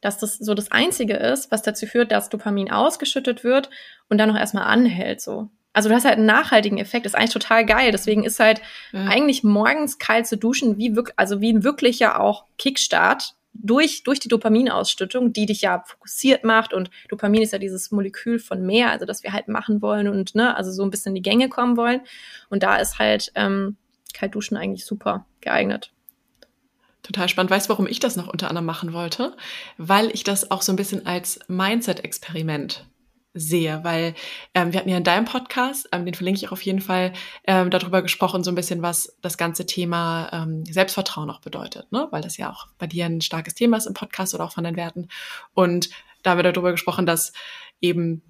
dass das so das Einzige ist, was dazu führt, dass Dopamin ausgeschüttet wird und dann noch erstmal anhält so. Also du hast halt einen nachhaltigen Effekt, ist eigentlich total geil. Deswegen ist halt ja. eigentlich morgens kalt zu duschen wie wirklich, also wie ein wirklicher auch Kickstart durch, durch die Dopaminausschüttung, die dich ja fokussiert macht. Und Dopamin ist ja dieses Molekül von mehr, also das wir halt machen wollen und ne, also so ein bisschen in die Gänge kommen wollen. Und da ist halt ähm, kalt duschen eigentlich super geeignet. Total spannend. Weißt du, warum ich das noch unter anderem machen wollte? Weil ich das auch so ein bisschen als Mindset-Experiment sehe, weil ähm, wir hatten ja in deinem Podcast, ähm, den verlinke ich auch auf jeden Fall, ähm, darüber gesprochen, so ein bisschen, was das ganze Thema ähm, Selbstvertrauen auch bedeutet, ne? weil das ja auch bei dir ein starkes Thema ist im Podcast oder auch von deinen Werten. Und da haben wir darüber gesprochen, dass eben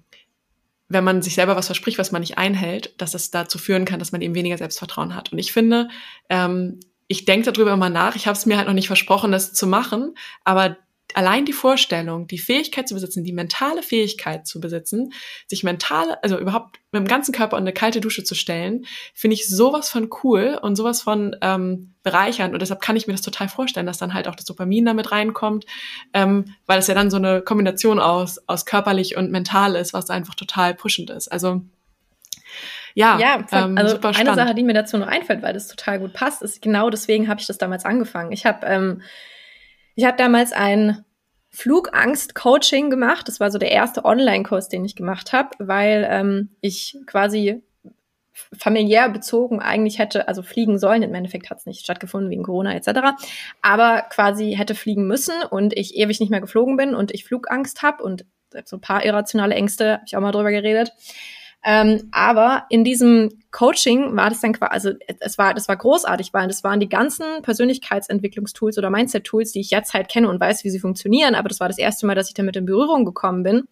wenn man sich selber was verspricht, was man nicht einhält, dass es dazu führen kann, dass man eben weniger Selbstvertrauen hat. Und ich finde, ähm, ich denke darüber immer nach. Ich habe es mir halt noch nicht versprochen, das zu machen, aber allein die Vorstellung, die Fähigkeit zu besitzen, die mentale Fähigkeit zu besitzen, sich mental, also überhaupt mit dem ganzen Körper in eine kalte Dusche zu stellen, finde ich sowas von cool und sowas von ähm, bereichernd. Und deshalb kann ich mir das total vorstellen, dass dann halt auch das Dopamin damit reinkommt, ähm, weil es ja dann so eine Kombination aus, aus körperlich und mental ist, was einfach total pushend ist. Also ja, ja ähm, also spannend. eine Sache, die mir dazu noch einfällt, weil das total gut passt, ist genau deswegen habe ich das damals angefangen. Ich habe ähm, ich habe damals ein Flugangst-Coaching gemacht. Das war so der erste Online-Kurs, den ich gemacht habe, weil ähm, ich quasi familiär bezogen eigentlich hätte, also fliegen sollen, im Endeffekt hat es nicht stattgefunden wegen Corona etc., aber quasi hätte fliegen müssen und ich ewig nicht mehr geflogen bin und ich Flugangst habe und so ein paar irrationale Ängste, habe ich auch mal drüber geredet. Ähm, aber in diesem Coaching war das dann quasi, also es war, das war großartig, weil das waren die ganzen Persönlichkeitsentwicklungstools oder Mindset-Tools, die ich jetzt halt kenne und weiß, wie sie funktionieren. Aber das war das erste Mal, dass ich damit in Berührung gekommen bin.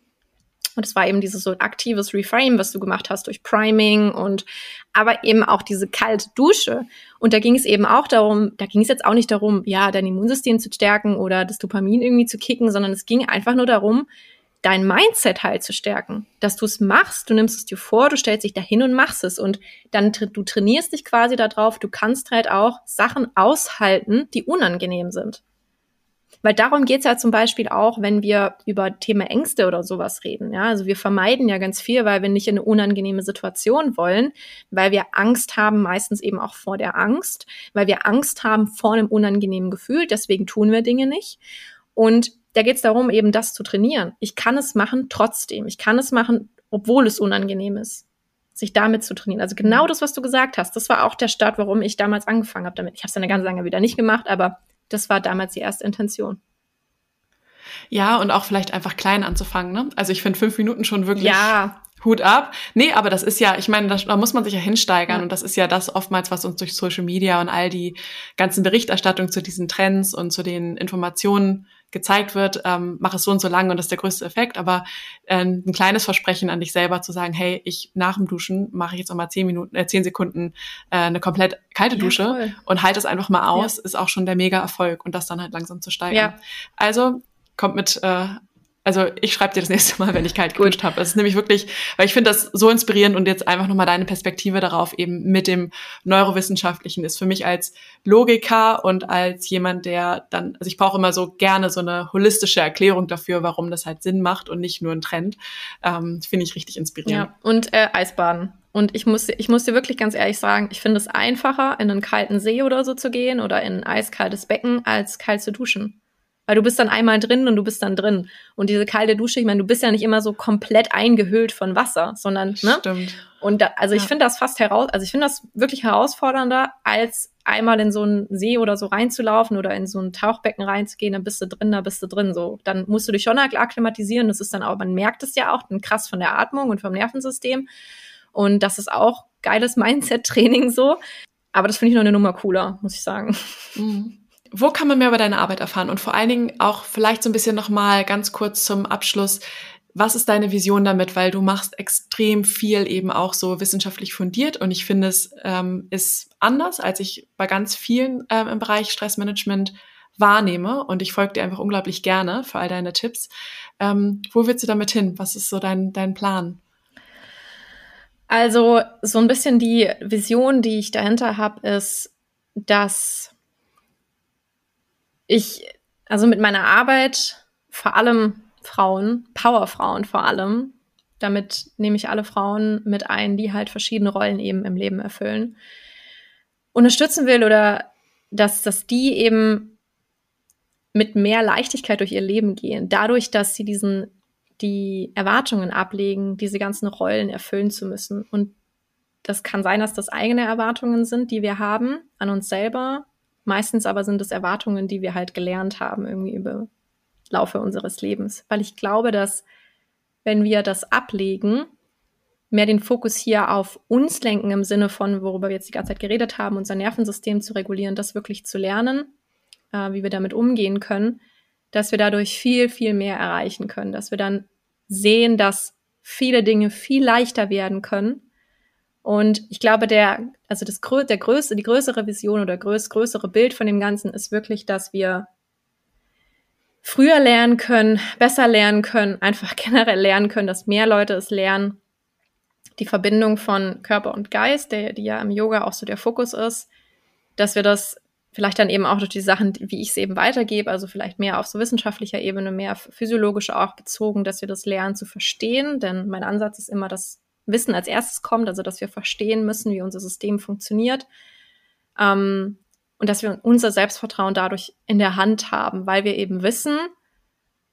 Und es war eben dieses so aktives Reframe, was du gemacht hast durch Priming und aber eben auch diese kalte Dusche. Und da ging es eben auch darum, da ging es jetzt auch nicht darum, ja, dein Immunsystem zu stärken oder das Dopamin irgendwie zu kicken, sondern es ging einfach nur darum, dein Mindset halt zu stärken, dass du es machst, du nimmst es dir vor, du stellst dich dahin und machst es und dann du trainierst dich quasi darauf, du kannst halt auch Sachen aushalten, die unangenehm sind. Weil darum geht's ja zum Beispiel auch, wenn wir über Thema Ängste oder sowas reden. Ja, also wir vermeiden ja ganz viel, weil wir nicht in eine unangenehme Situation wollen, weil wir Angst haben, meistens eben auch vor der Angst, weil wir Angst haben vor einem unangenehmen Gefühl. Deswegen tun wir Dinge nicht. Und da geht es darum, eben das zu trainieren. Ich kann es machen trotzdem. Ich kann es machen, obwohl es unangenehm ist. Sich damit zu trainieren. Also genau mhm. das, was du gesagt hast, das war auch der Start, warum ich damals angefangen habe damit. Ich habe es dann eine ganze lange wieder nicht gemacht, aber das war damals die erste Intention. Ja, und auch vielleicht einfach klein anzufangen. Ne? Also ich finde fünf Minuten schon wirklich ja. Hut ab. Nee, aber das ist ja, ich meine, da, da muss man sich ja hinsteigern. Ja. Und das ist ja das oftmals, was uns durch Social Media und all die ganzen Berichterstattungen zu diesen Trends und zu den Informationen gezeigt wird, ähm, mach es so und so lange und das ist der größte Effekt. Aber äh, ein kleines Versprechen an dich selber zu sagen, hey, ich nach dem Duschen mache ich jetzt auch mal zehn Minuten, äh, zehn Sekunden äh, eine komplett kalte Dusche ja, und halte es einfach mal aus, ja. ist auch schon der mega Erfolg und das dann halt langsam zu steigern. Ja. Also kommt mit äh, also ich schreibe dir das nächste Mal, wenn ich kalt <laughs> geduscht habe. Das ist nämlich wirklich, weil ich finde das so inspirierend und jetzt einfach nochmal deine Perspektive darauf eben mit dem Neurowissenschaftlichen ist für mich als Logiker und als jemand, der dann, also ich brauche immer so gerne so eine holistische Erklärung dafür, warum das halt Sinn macht und nicht nur ein Trend. Ähm, finde ich richtig inspirierend. Ja, und äh, Eisbaden. Und ich muss, ich muss dir wirklich ganz ehrlich sagen, ich finde es einfacher, in einen kalten See oder so zu gehen oder in ein eiskaltes Becken, als kalt zu duschen. Weil du bist dann einmal drin und du bist dann drin. Und diese kalte Dusche, ich meine, du bist ja nicht immer so komplett eingehüllt von Wasser, sondern, ne? Stimmt. Und da, also ja. ich finde das fast heraus, also ich finde das wirklich herausfordernder, als einmal in so einen See oder so reinzulaufen oder in so ein Tauchbecken reinzugehen, dann bist du drin, da bist du drin, so. Dann musst du dich schon akklimatisieren. Das ist dann auch, man merkt es ja auch, dann krass von der Atmung und vom Nervensystem. Und das ist auch geiles <laughs> Mindset-Training so. Aber das finde ich noch eine Nummer cooler, muss ich sagen. Mhm. Wo kann man mehr über deine Arbeit erfahren? Und vor allen Dingen auch vielleicht so ein bisschen nochmal ganz kurz zum Abschluss. Was ist deine Vision damit? Weil du machst extrem viel eben auch so wissenschaftlich fundiert und ich finde es ähm, ist anders, als ich bei ganz vielen ähm, im Bereich Stressmanagement wahrnehme und ich folge dir einfach unglaublich gerne für all deine Tipps. Ähm, wo willst du damit hin? Was ist so dein, dein Plan? Also so ein bisschen die Vision, die ich dahinter habe, ist, dass ich, also mit meiner Arbeit, vor allem Frauen, Powerfrauen vor allem, damit nehme ich alle Frauen mit ein, die halt verschiedene Rollen eben im Leben erfüllen, unterstützen will oder dass, dass die eben mit mehr Leichtigkeit durch ihr Leben gehen, dadurch, dass sie diesen, die Erwartungen ablegen, diese ganzen Rollen erfüllen zu müssen. Und das kann sein, dass das eigene Erwartungen sind, die wir haben an uns selber, Meistens aber sind es Erwartungen, die wir halt gelernt haben irgendwie über Laufe unseres Lebens. Weil ich glaube, dass wenn wir das ablegen, mehr den Fokus hier auf uns lenken im Sinne von, worüber wir jetzt die ganze Zeit geredet haben, unser Nervensystem zu regulieren, das wirklich zu lernen, äh, wie wir damit umgehen können, dass wir dadurch viel, viel mehr erreichen können, dass wir dann sehen, dass viele Dinge viel leichter werden können und ich glaube, der, also das, der größte, die größere Vision oder größ, größere Bild von dem Ganzen ist wirklich, dass wir früher lernen können, besser lernen können, einfach <laughs> generell lernen können, dass mehr Leute es lernen. Die Verbindung von Körper und Geist, der, die ja im Yoga auch so der Fokus ist, dass wir das vielleicht dann eben auch durch die Sachen, wie ich es eben weitergebe, also vielleicht mehr auf so wissenschaftlicher Ebene, mehr physiologisch auch bezogen, dass wir das lernen zu verstehen. Denn mein Ansatz ist immer, dass Wissen als erstes kommt, also dass wir verstehen müssen, wie unser System funktioniert. Ähm, und dass wir unser Selbstvertrauen dadurch in der Hand haben, weil wir eben wissen,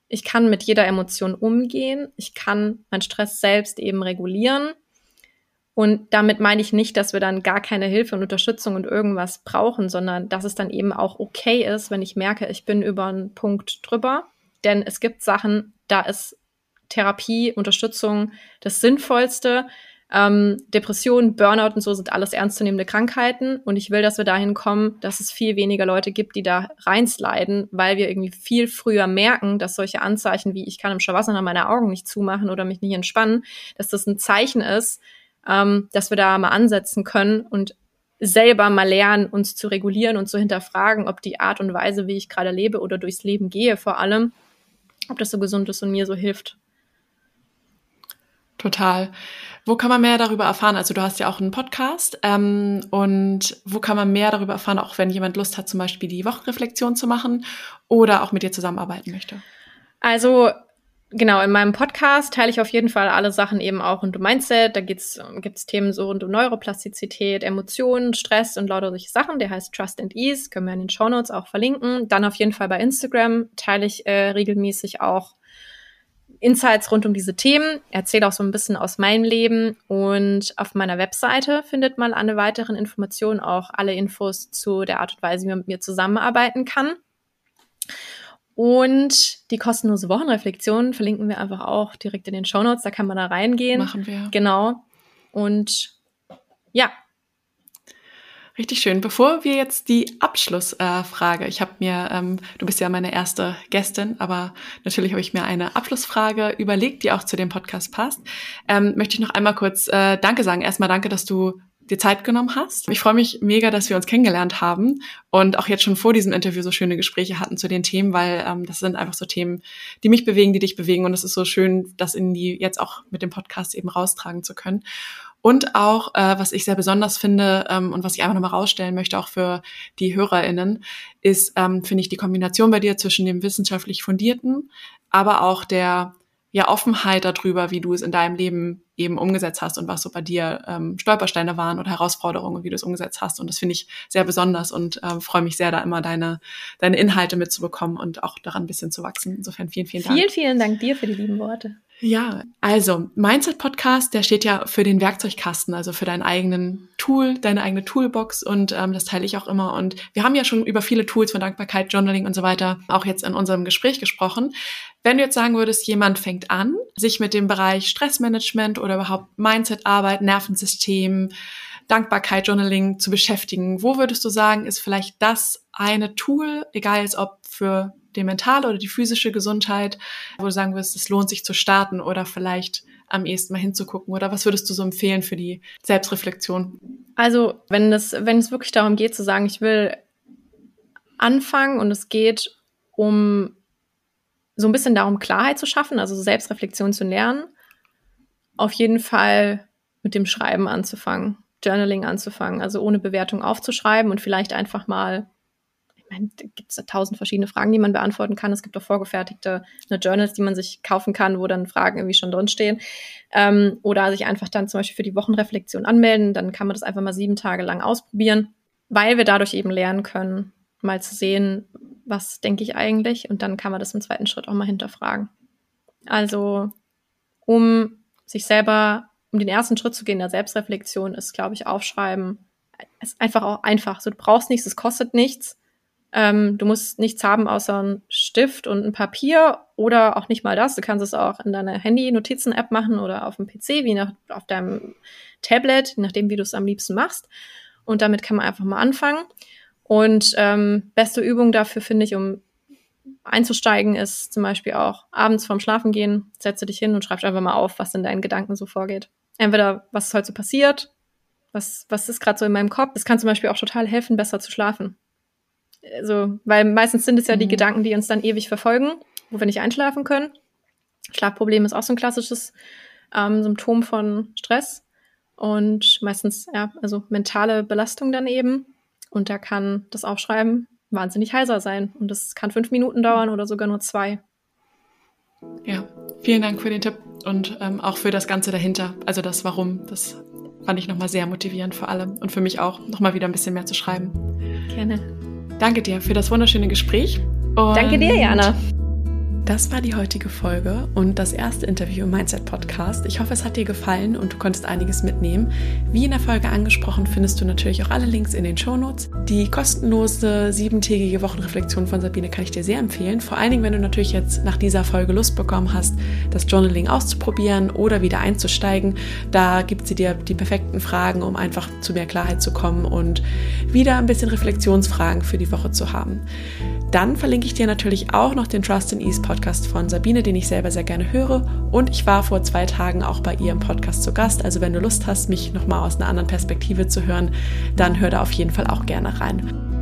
ich kann mit jeder Emotion umgehen, ich kann meinen Stress selbst eben regulieren. Und damit meine ich nicht, dass wir dann gar keine Hilfe und Unterstützung und irgendwas brauchen, sondern dass es dann eben auch okay ist, wenn ich merke, ich bin über einen Punkt drüber. Denn es gibt Sachen, da ist Therapie, Unterstützung das Sinnvollste. Ähm, Depressionen, Burnout und so sind alles ernstzunehmende Krankheiten. Und ich will, dass wir dahin kommen, dass es viel weniger Leute gibt, die da reinsliden, weil wir irgendwie viel früher merken, dass solche Anzeichen wie ich kann im Shavasana meine Augen nicht zumachen oder mich nicht entspannen, dass das ein Zeichen ist, ähm, dass wir da mal ansetzen können und selber mal lernen, uns zu regulieren und zu hinterfragen, ob die Art und Weise, wie ich gerade lebe oder durchs Leben gehe, vor allem, ob das so gesund ist und mir so hilft. Total. Wo kann man mehr darüber erfahren? Also du hast ja auch einen Podcast ähm, und wo kann man mehr darüber erfahren, auch wenn jemand Lust hat, zum Beispiel die Wochenreflexion zu machen oder auch mit dir zusammenarbeiten möchte? Also genau, in meinem Podcast teile ich auf jeden Fall alle Sachen eben auch rund um Mindset. Da gibt es Themen so rund um Neuroplastizität, Emotionen, Stress und lauter solche Sachen. Der heißt Trust and Ease, können wir in den Show Notes auch verlinken. Dann auf jeden Fall bei Instagram teile ich äh, regelmäßig auch Insights rund um diese Themen, erzähle auch so ein bisschen aus meinem Leben und auf meiner Webseite findet man alle weiteren Informationen, auch alle Infos zu der Art und Weise, wie man mit mir zusammenarbeiten kann. Und die kostenlose Wochenreflexion verlinken wir einfach auch direkt in den Show Notes. Da kann man da reingehen. Machen wir. Genau. Und ja, Richtig schön. Bevor wir jetzt die Abschlussfrage, äh, ich habe mir, ähm, du bist ja meine erste Gästin, aber natürlich habe ich mir eine Abschlussfrage überlegt, die auch zu dem Podcast passt. Ähm, möchte ich noch einmal kurz äh, Danke sagen. Erstmal danke, dass du dir Zeit genommen hast. Ich freue mich mega, dass wir uns kennengelernt haben und auch jetzt schon vor diesem Interview so schöne Gespräche hatten zu den Themen, weil ähm, das sind einfach so Themen, die mich bewegen, die dich bewegen und es ist so schön, das in die jetzt auch mit dem Podcast eben raustragen zu können. Und auch, äh, was ich sehr besonders finde ähm, und was ich einfach nochmal rausstellen möchte, auch für die HörerInnen, ist, ähm, finde ich, die Kombination bei dir zwischen dem wissenschaftlich fundierten, aber auch der ja, Offenheit darüber, wie du es in deinem Leben eben umgesetzt hast und was so bei dir ähm, Stolpersteine waren oder Herausforderungen, wie du es umgesetzt hast. Und das finde ich sehr besonders und äh, freue mich sehr, da immer deine, deine Inhalte mitzubekommen und auch daran ein bisschen zu wachsen. Insofern vielen, vielen Dank. Vielen, vielen Dank dir für die lieben Worte. Ja, also Mindset Podcast, der steht ja für den Werkzeugkasten, also für deinen eigenen Tool, deine eigene Toolbox und ähm, das teile ich auch immer. Und wir haben ja schon über viele Tools von Dankbarkeit, Journaling und so weiter auch jetzt in unserem Gespräch gesprochen. Wenn du jetzt sagen würdest, jemand fängt an, sich mit dem Bereich Stressmanagement oder überhaupt Mindset-Arbeit, Nervensystem, Dankbarkeit, Journaling zu beschäftigen, wo würdest du sagen, ist vielleicht das eine Tool, egal jetzt ob für die mentale oder die physische Gesundheit, wo du sagen wirst, es lohnt sich zu starten oder vielleicht am ehesten mal hinzugucken? Oder was würdest du so empfehlen für die Selbstreflexion? Also, wenn es, wenn es wirklich darum geht zu sagen, ich will anfangen und es geht um so ein bisschen darum, Klarheit zu schaffen, also Selbstreflexion zu lernen, auf jeden Fall mit dem Schreiben anzufangen, Journaling anzufangen, also ohne Bewertung aufzuschreiben und vielleicht einfach mal meine, da gibt es tausend verschiedene Fragen, die man beantworten kann. Es gibt auch vorgefertigte ne, Journals, die man sich kaufen kann, wo dann Fragen irgendwie schon drinstehen. Ähm, oder sich einfach dann zum Beispiel für die Wochenreflexion anmelden. Dann kann man das einfach mal sieben Tage lang ausprobieren, weil wir dadurch eben lernen können, mal zu sehen, was denke ich eigentlich. Und dann kann man das im zweiten Schritt auch mal hinterfragen. Also, um sich selber, um den ersten Schritt zu gehen der Selbstreflexion, ist, glaube ich, aufschreiben. Ist einfach auch einfach. So, du brauchst nichts, es kostet nichts. Ähm, du musst nichts haben außer einen Stift und ein Papier oder auch nicht mal das. Du kannst es auch in deiner Handy-Notizen-App machen oder auf dem PC, wie nach, auf deinem Tablet, nachdem, wie du es am liebsten machst. Und damit kann man einfach mal anfangen. Und ähm, beste Übung dafür finde ich, um einzusteigen, ist zum Beispiel auch abends vorm Schlafen gehen, setze dich hin und schreibst einfach mal auf, was in deinen Gedanken so vorgeht. Entweder, was ist heute so passiert, was, was ist gerade so in meinem Kopf. Das kann zum Beispiel auch total helfen, besser zu schlafen. also, weil meistens sind es ja die mhm. Gedanken, die uns dann ewig verfolgen, wo wir nicht einschlafen können. Schlafproblem ist auch so ein klassisches ähm, Symptom von Stress und meistens, ja, also mentale Belastung dann eben. Und da kann das Aufschreiben wahnsinnig heiser sein. Und das kann fünf Minuten dauern oder sogar nur zwei. Ja, vielen Dank für den Tipp und ähm, auch für das Ganze dahinter. Also das Warum, das fand ich nochmal sehr motivierend für alle und für mich auch nochmal wieder ein bisschen mehr zu schreiben. Gerne. Danke dir für das wunderschöne Gespräch. Danke dir, Jana. Das war die heutige Folge und das erste Interview im Mindset Podcast. Ich hoffe, es hat dir gefallen und du konntest einiges mitnehmen. Wie in der Folge angesprochen, findest du natürlich auch alle Links in den Show Notes. Die kostenlose siebentägige Wochenreflexion von Sabine kann ich dir sehr empfehlen. Vor allen Dingen, wenn du natürlich jetzt nach dieser Folge Lust bekommen hast, das Journaling auszuprobieren oder wieder einzusteigen. Da gibt sie dir die perfekten Fragen, um einfach zu mehr Klarheit zu kommen und wieder ein bisschen Reflexionsfragen für die Woche zu haben. Dann verlinke ich dir natürlich auch noch den Trust in Ease Podcast von Sabine, den ich selber sehr gerne höre. Und ich war vor zwei Tagen auch bei ihr im Podcast zu Gast. Also wenn du Lust hast, mich nochmal aus einer anderen Perspektive zu hören, dann hör da auf jeden Fall auch gerne rein.